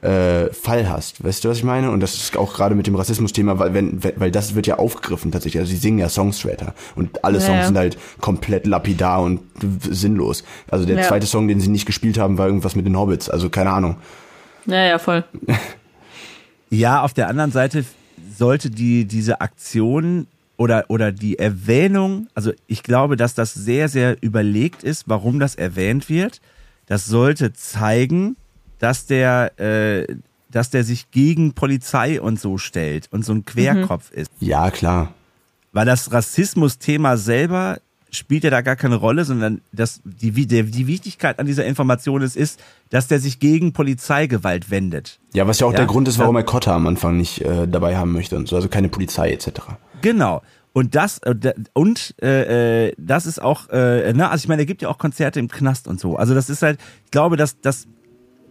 äh, Fall hast. Weißt du, was ich meine? Und das ist auch gerade mit dem Rassismus-Thema, weil wenn, weil das wird ja aufgegriffen tatsächlich. Also sie singen ja Songs später und alle Ja, Songs ja. sind halt komplett lapidar und sinnlos. Also der Ja. zweite Song, den sie nicht gespielt haben, war irgendwas mit den Hobbits. Also keine Ahnung. Ja, ja, voll. Ja, auf der anderen Seite sollte die, diese Aktion oder, oder die Erwähnung, also ich glaube, dass das sehr, sehr überlegt ist, warum das erwähnt wird. Das sollte zeigen, dass der, äh, dass der sich gegen Polizei und so stellt und so ein Querkopf ist. Ja, klar. Weil das Rassismus-Thema selber spielt ja da gar keine Rolle, sondern das, die, wie- der, die Wichtigkeit an dieser Information ist, ist, dass der sich gegen Polizeigewalt wendet. Ja, was ja auch Ja, der Grund ist, warum er Kotta am Anfang nicht äh, dabei haben möchte und so. Also keine Polizei etc. Genau. Und das äh, und äh, äh, das ist auch, äh, ne, also ich meine, er gibt ja auch Konzerte im Knast und so. Also das ist halt, ich glaube, dass dass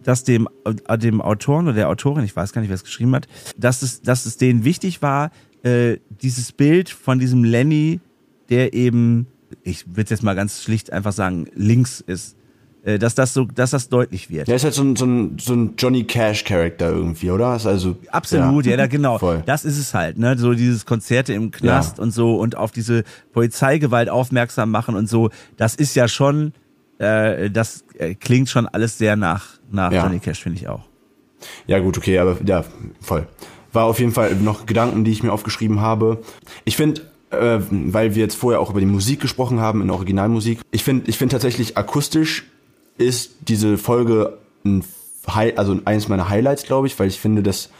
dass dem äh, dem Autoren oder der Autorin, ich weiß gar nicht, wer es geschrieben hat, dass es dass es denen wichtig war, äh, dieses Bild von diesem Lenny, der eben, ich würde jetzt mal ganz schlicht einfach sagen, links ist, äh, dass das so, dass das deutlich wird. Der ist halt so ein, so ein, so ein Johnny Cash-Charakter irgendwie, oder? Ist also, Absolut, ja, da genau. Voll. Das ist es halt, ne? So dieses Konzerte im Knast Ja. und so und auf diese Polizeigewalt aufmerksam machen und so. Das ist ja schon, äh, das äh, klingt schon alles sehr nach nach Ja. Johnny Cash, finde ich auch. Ja, gut, okay, aber ja, voll. War auf jeden Fall noch Gedanken, die ich mir aufgeschrieben habe. Ich finde, äh, weil wir jetzt vorher auch über die Musik gesprochen haben, in Originalmusik, ich finde ich finde tatsächlich akustisch ist diese Folge ein Hi also eines meiner Highlights, glaube ich, weil ich finde, dass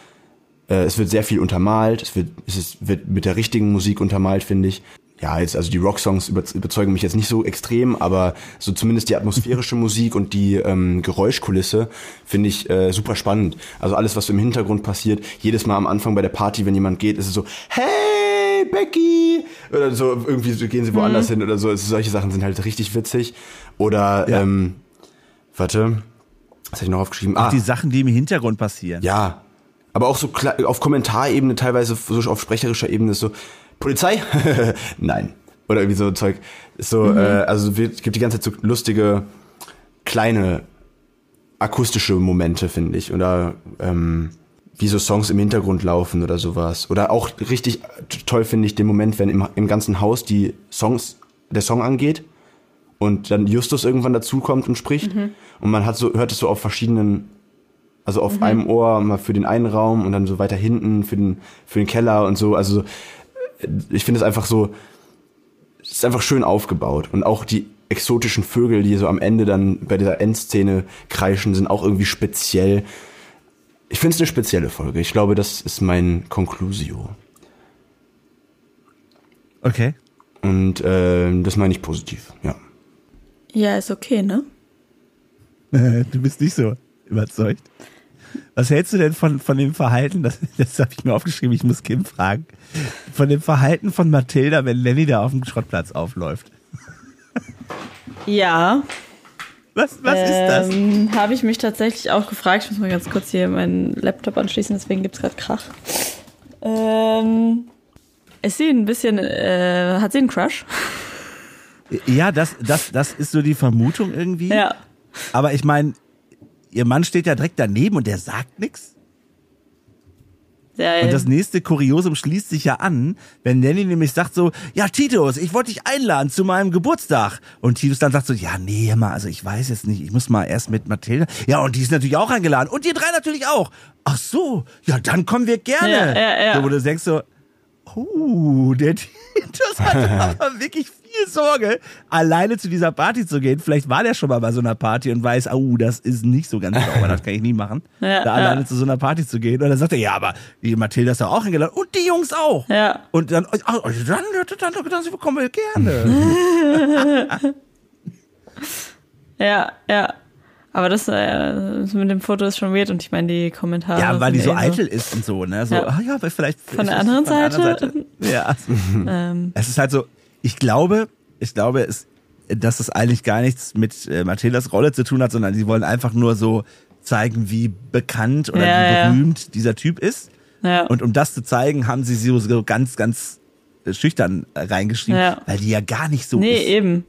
äh, es wird sehr viel untermalt, es wird, es ist, wird mit der richtigen Musik untermalt, finde ich. Ja, jetzt, also die Rocksongs über, überzeugen mich jetzt nicht so extrem, aber so zumindest die atmosphärische Musik und die ähm, Geräuschkulisse finde ich äh, super spannend. Also alles, was so im Hintergrund passiert, jedes Mal am Anfang bei der Party, wenn jemand geht, ist es so, hey, Becky! Oder so, irgendwie so gehen sie woanders hin oder so. Also solche Sachen sind halt richtig witzig. Oder, Ja. ähm, warte, was habe ich noch aufgeschrieben? Ah, Die Sachen, die im Hintergrund passieren. ja, aber auch so auf Kommentarebene, teilweise so auf sprecherischer Ebene ist so, Polizei? Nein. Oder irgendwie so Zeug. So, äh, also es gibt die ganze Zeit so lustige, kleine, akustische Momente, finde ich. Oder ähm, wie so Songs im Hintergrund laufen oder sowas. Oder auch richtig toll finde ich den Moment, wenn im, im ganzen Haus die Songs, der Song angeht und dann Justus irgendwann dazukommt und spricht und man hat so hört es so auf verschiedenen also auf einem Ohr mal für den einen Raum und dann so weiter hinten für den für den Keller und so also äh, ich finde es einfach so es ist einfach schön aufgebaut und auch die exotischen Vögel, die so am Ende dann bei dieser Endszene kreischen, sind auch irgendwie speziell. Ich finde es eine spezielle Folge. Ich glaube, das ist mein Conclusio. Okay. Und äh, das meine ich positiv, ja. Ja, ist okay, ne? du bist nicht so überzeugt. Was hältst du denn von, von dem Verhalten, das, das habe ich mir aufgeschrieben, ich muss Kim fragen, von dem Verhalten von Mathilda, wenn Lenny da auf dem Schrottplatz aufläuft? Ja. Was, was ist das? Ähm, Habe ich mich tatsächlich auch gefragt. Ich muss mal ganz kurz hier meinen Laptop anschließen, deswegen gibt's gerade Krach. Ähm, ist sie ein bisschen, äh, hat sie einen Crush? Ja, das, das, das ist so die Vermutung irgendwie. Ja. Aber ich meine, ihr Mann steht ja direkt daneben und der sagt nichts. ja Und das nächste Kuriosum schließt sich ja an, wenn Nanny nämlich sagt so, ja Titus, ich wollte dich einladen zu meinem Geburtstag. Und Titus dann sagt so, ja nee, hör mal, also ich weiß jetzt nicht, ich muss mal erst mit Mathilda. Ja, und die ist natürlich auch eingeladen. Und ihr drei natürlich auch. Ach so, ja dann kommen wir gerne. Ja, ja, ja. So, wo du denkst so, oh, der Titus hatte aber wirklich viel Sorge, alleine zu dieser Party zu gehen. Vielleicht war der schon mal bei so einer Party und weiß, oh, das ist nicht so ganz sauber, das kann ich nie machen. Ja, da ja. alleine zu so einer Party zu gehen. Und dann sagt er, ja, aber die Mathilda ist doch auch eingeladen. Und die Jungs auch. Ja. Und dann, ach, dann, dann, dann, dann kommen wir gerne. Ja, ja. Aber das, äh, mit dem Foto ist schon weird und ich meine, die Kommentare. ja, weil die sind so eh eitel ist und so, ne? So, Ja. ah ja, aber vielleicht. Von der anderen von der Seite? Ja. Ähm, Es ist halt so, ich glaube, ich glaube, es, dass es eigentlich gar nichts mit äh, Mathildas Rolle zu tun hat, sondern sie wollen einfach nur so zeigen, wie bekannt oder Ja, wie ja. berühmt dieser Typ ist. ja. Und um das zu zeigen, haben sie so, so ganz, ganz schüchtern äh, reingeschrieben, Ja. weil die ja gar nicht so nee, ist. eben.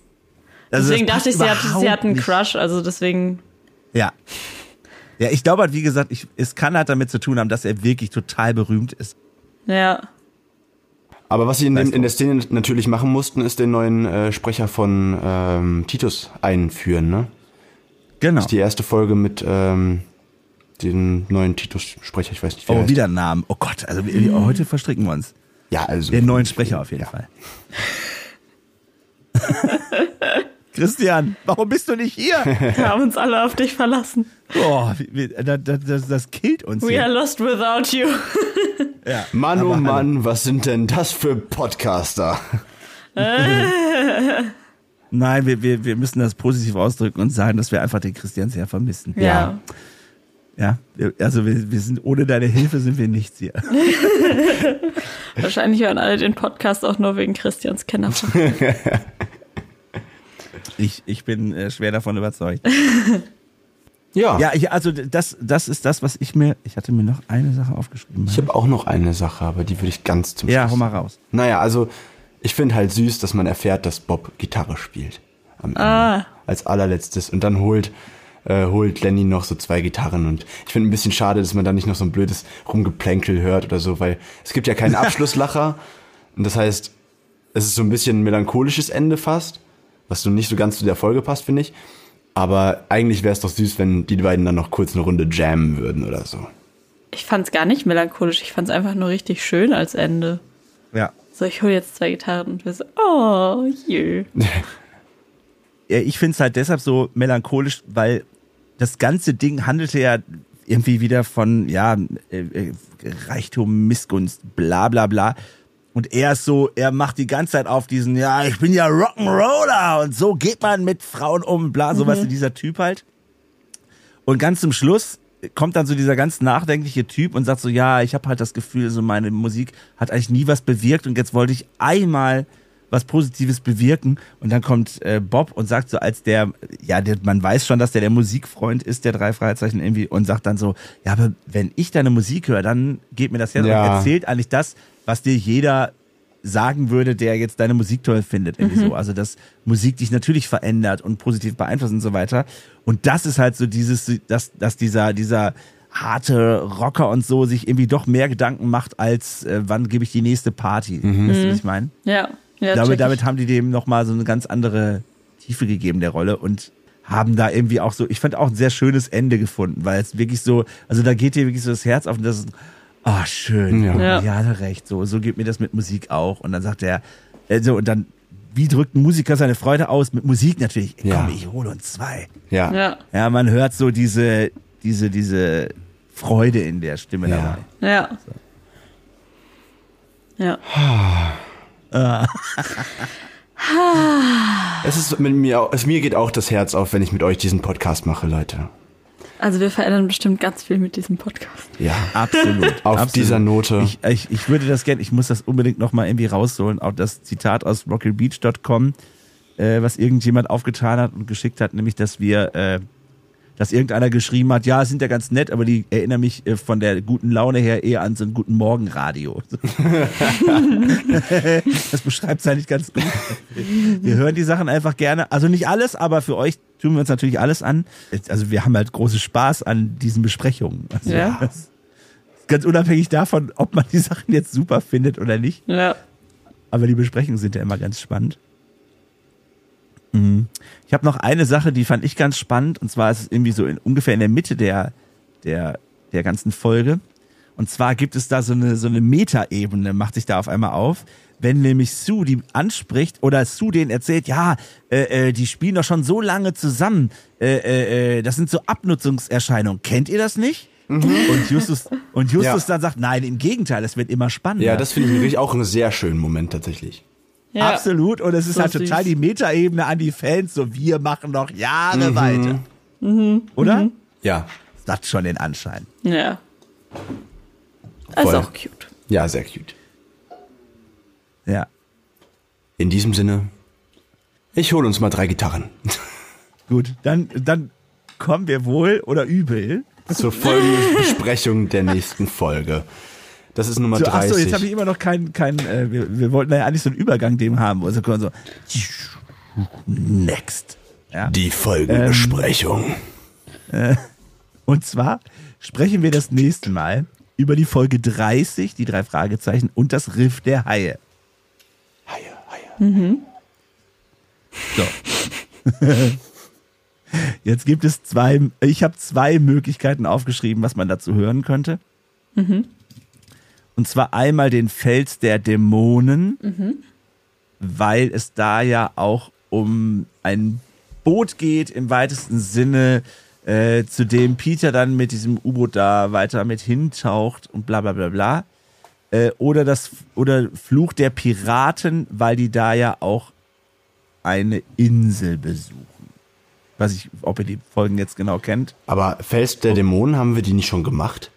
Also deswegen das dachte ich, sie hat, sie hat einen nicht. Crush, also deswegen. Ja. Ja, ich glaube halt, wie gesagt, ich, es kann halt damit zu tun haben, dass er wirklich total berühmt ist. Ja. Aber was sie in, dem, in der Szene natürlich machen mussten, ist den neuen äh, Sprecher von ähm, Titus einführen, ne? Genau. Das ist die erste Folge mit ähm, dem neuen Titus-Sprecher, ich weiß nicht, wie er Oh, wieder Namen. Oh Gott, also wir, heute verstricken wir uns. Ja, also. Den neuen Sprecher auf jeden Ja. Fall. Christian, warum bist du nicht hier? Wir haben uns alle auf dich verlassen. Boah, das, das, das killt uns We hier. are lost without you. Ja. Mann, oh. Mann, was sind denn das für Podcaster? Nein, wir, wir, wir müssen das positiv ausdrücken und sagen, dass wir einfach den Christian sehr vermissen. Ja. Ja, also wir, wir sind ohne deine Hilfe sind wir nichts hier. Wahrscheinlich hören alle den Podcast auch nur wegen Christians Kenner. Ich, ich bin äh, schwer davon überzeugt. Ja, Ja, ich, also das, das ist das, was ich mir. Ich hatte mir noch eine Sache aufgeschrieben. ich habe auch noch eine Sache, aber die würde ich ganz zum ja, Schluss. hau mal raus. Naja, also ich finde halt süß, dass man erfährt, dass Bob Gitarre spielt. Am Ende. Ah. Als allerletztes. Und dann holt, äh, holt Lenny noch so zwei Gitarren. Und ich finde ein bisschen schade, dass man da nicht noch so ein blödes Rumgeplänkel hört oder so, weil es gibt ja keinen Abschlusslacher. und das heißt, es ist so ein bisschen ein melancholisches Ende fast, was so nicht so ganz zu der Folge passt, finde ich. Aber eigentlich wäre es doch süß, wenn die beiden dann noch kurz eine Runde jammen würden oder so. Ich fand's gar nicht melancholisch, ich fand's einfach nur richtig schön als Ende. Ja. So, ich hole jetzt zwei Gitarren und wir so, oh, jö. Ja, ich finde es halt deshalb so melancholisch, weil das ganze Ding handelte ja irgendwie wieder von, ja, äh, äh, Reichtum, Missgunst, bla bla bla. Und er ist so, er macht die ganze Zeit auf diesen, ja, ich bin ja Rock'n'Roller und so geht man mit Frauen um, bla, sowas in dieser Typ halt. Und ganz zum Schluss kommt dann so dieser ganz nachdenkliche Typ und sagt so, ja, ich habe halt das Gefühl, so meine Musik hat eigentlich nie was bewirkt und jetzt wollte ich einmal was Positives bewirken und dann kommt äh, Bob und sagt so als der, ja, der, man weiß schon, dass der der Musikfreund ist, der drei Fragezeichen irgendwie und sagt dann so, ja, aber wenn ich deine Musik höre, dann geht mir das Herz Ja. und erzählt eigentlich das, was dir jeder sagen würde, der jetzt deine Musik toll findet, irgendwie so. Also, dass Musik dich natürlich verändert und positiv beeinflusst und so weiter. Und das ist halt so dieses, dass, dass dieser, dieser harte Rocker und so sich irgendwie doch mehr Gedanken macht, als äh, wann gebe ich die nächste Party. Weißt du, was ich meine? Ja, ja, damit, damit haben die dem nochmal so eine ganz andere Tiefe gegeben, der Rolle. Und haben da irgendwie auch so, ich fand auch ein sehr schönes Ende gefunden, weil es wirklich so, also da geht dir wirklich so das Herz auf und das ist, ah, schön. Ja. Ja. Ja. hat er recht. So, so geht mir das mit Musik auch. Und dann sagt er, äh, so, und dann, wie drückt ein Musiker seine Freude aus? Mit Musik natürlich. Ja. Komm, ich hole uns zwei. Ja. Ja, Ja, man hört so diese, diese, diese Freude in der Stimme Ja. dabei. ja. Ja. Es ist mit mir, auch- es mir geht auch das Herz auf, wenn ich mit euch diesen Podcast mache, Leute. Also wir verändern bestimmt ganz viel mit diesem Podcast. Ja. Absolut. Auf absolut. dieser Note. Ich, ich, ich würde das gerne, ich muss das unbedingt nochmal irgendwie rausholen. Auch das Zitat aus rockybeach.com, äh, was irgendjemand aufgetan hat und geschickt hat, nämlich, dass wir, äh, dass irgendeiner geschrieben hat, ja, sind ja ganz nett, aber die erinnern mich äh, von der guten Laune her eher an so ein guten Morgenradio. das beschreibt es eigentlich ganz gut. Wir hören die Sachen einfach gerne. Also nicht alles, aber für euch tun wir uns natürlich alles an. Also wir haben halt großen Spaß an diesen Besprechungen. Also Ja. ganz unabhängig davon, ob man die Sachen jetzt super findet oder nicht. Ja. Aber die Besprechungen sind ja immer ganz spannend. Mhm. Ich habe noch eine Sache, die fand ich ganz spannend. Und zwar ist es irgendwie so in, ungefähr in der Mitte der, der, der ganzen Folge. Und zwar gibt es da so eine, so eine Metaebene, macht sich da auf einmal auf. Wenn nämlich Sue die anspricht oder Sue denen erzählt, ja, äh, äh, die spielen doch schon so lange zusammen. Äh, äh, äh, das sind so Abnutzungserscheinungen. Kennt ihr das nicht? Und Justus, und Justus Ja. dann sagt, nein, im Gegenteil, es wird immer spannender. Ja, das finde ich wirklich auch einen sehr schönen Moment tatsächlich. Ja. Absolut. Und es ist So halt total süß. die Metaebene an die Fans. So, wir machen noch Jahre Mhm. weiter. Oder? Ja. Das hat schon den Anschein. Ja. Also Voll. auch cute. Ja, sehr cute. Ja. In diesem Sinne, ich hole uns mal drei Gitarren. Gut. Dann, dann kommen wir wohl oder übel. Zur folgenden Besprechung der nächsten Folge. Das ist Nummer So, ach 30. so, jetzt habe ich immer noch keinen, keinen äh, wir, wir wollten ja eigentlich so einen Übergang dem haben. Also können wir so, next. Ja. Die Folgenbesprechung. Und zwar sprechen wir das nächste Mal über die Folge 30, die drei Fragezeichen und das Riff der Haie. Haie, Haie. So. Jetzt gibt es zwei, ich habe zwei Möglichkeiten aufgeschrieben, was man dazu hören könnte. Und zwar einmal den Fels der Dämonen, weil es da ja auch um ein Boot geht im weitesten Sinne, äh, zu dem Peter dann mit diesem U-Boot da weiter mit hintaucht und bla bla bla bla. Äh, oder das oder Fluch der Piraten, weil die da ja auch eine Insel besuchen. Weiß ich, ob ihr die Folgen jetzt genau kennt. Aber Fels der Dämonen haben wir die nicht schon gemacht?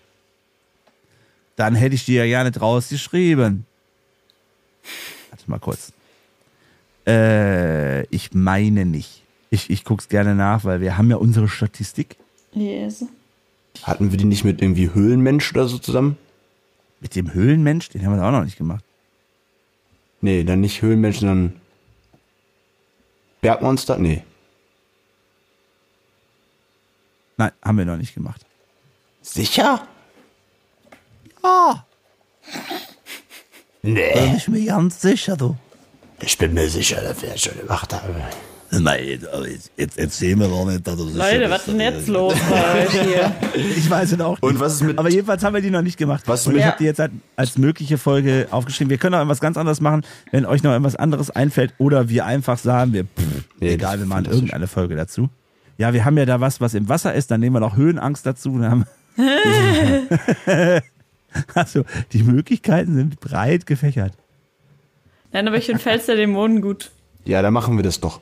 Dann hätte ich die ja gerne draus geschrieben. Warte mal kurz. Äh, ich meine nicht. Ich, ich guck's gerne nach, weil wir haben ja unsere Statistik. Yes. Hatten wir die nicht mit irgendwie Höhlenmensch oder so zusammen? Mit dem Höhlenmensch, den haben wir auch noch nicht gemacht. Nee, dann nicht Höhlenmensch, sondern Bergmonster? Nee. Nein, haben wir noch nicht gemacht. Sicher? Ah, Nee. bin ich mir ganz sicher, du. Ich bin mir sicher, dass wir das schon gemacht haben. Nein, jetzt, jetzt erzähl mir doch nicht, dass du Leute, was ist denn jetzt los bei euch hier? Ich weiß es auch nicht. Und was ist mit- Aber jedenfalls haben wir die noch nicht gemacht. Was Und ich habe die jetzt halt als mögliche Folge aufgeschrieben. Wir können auch irgendwas ganz anderes machen, wenn euch noch irgendwas anderes einfällt oder wir einfach sagen, wir, pff, Nee, egal, wir machen irgendeine Folge dazu. Ja, wir haben ja da was, was im Wasser ist, dann nehmen wir noch Höhenangst dazu. Dann haben also, die Möglichkeiten sind breit gefächert. Nein, aber ich finde Fels der Dämonen gut. Ja, dann machen wir das doch.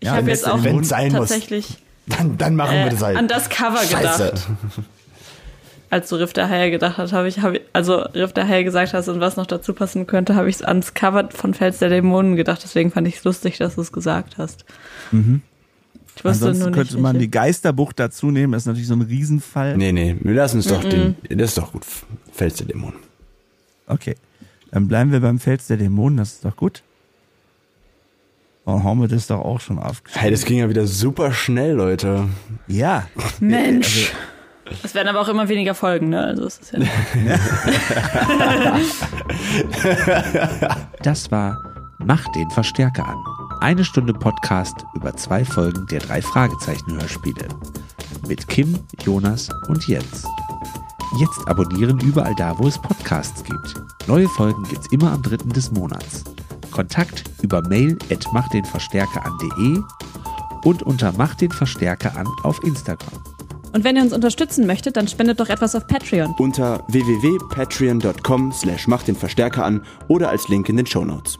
Ich Ja, habe jetzt auch wenn's sein muss. tatsächlich Dann, dann machen wir äh, das halt. an das Cover Scheiße. gedacht. Als du Riff der Haie gedacht hast, habe ich, hab ich, also Riff der Haie gesagt hast und was noch dazu passen könnte, habe ich ans Cover von Fels der Dämonen gedacht. Deswegen fand ich es lustig, dass du es gesagt hast. Ich wusste Ansonsten nur nicht. könnte man die welche. Geisterbucht dazu nehmen. Das ist natürlich so ein Riesenfall. Nee, nee, wir lassen es doch den. Das ist doch gut. Fels der Dämonen. Okay. Dann bleiben wir beim Fels der Dämonen, das ist doch gut. Dann haben wir das doch auch schon aufgeschrieben. Hey, das ging ja wieder super schnell, Leute. Ja, Mensch. Es werden aber auch immer weniger Folgen, ne? Also es ist ja Das war Mach den Verstärker an. Eine Stunde Podcast über zwei Folgen der drei Fragezeichen Hörspiele. Mit Kim, Jonas und Jens. Jetzt abonnieren überall da, wo es Podcasts gibt. Neue Folgen gibt's immer am dritten des Monats. Kontakt über mail at machdenverstärker.de und unter Mach den Verstärker an auf Instagram. Und wenn ihr uns unterstützen möchtet, dann spendet doch etwas auf Patreon. Unter www.patreon.com slash macht den Verstärker an oder als Link in den Shownotes.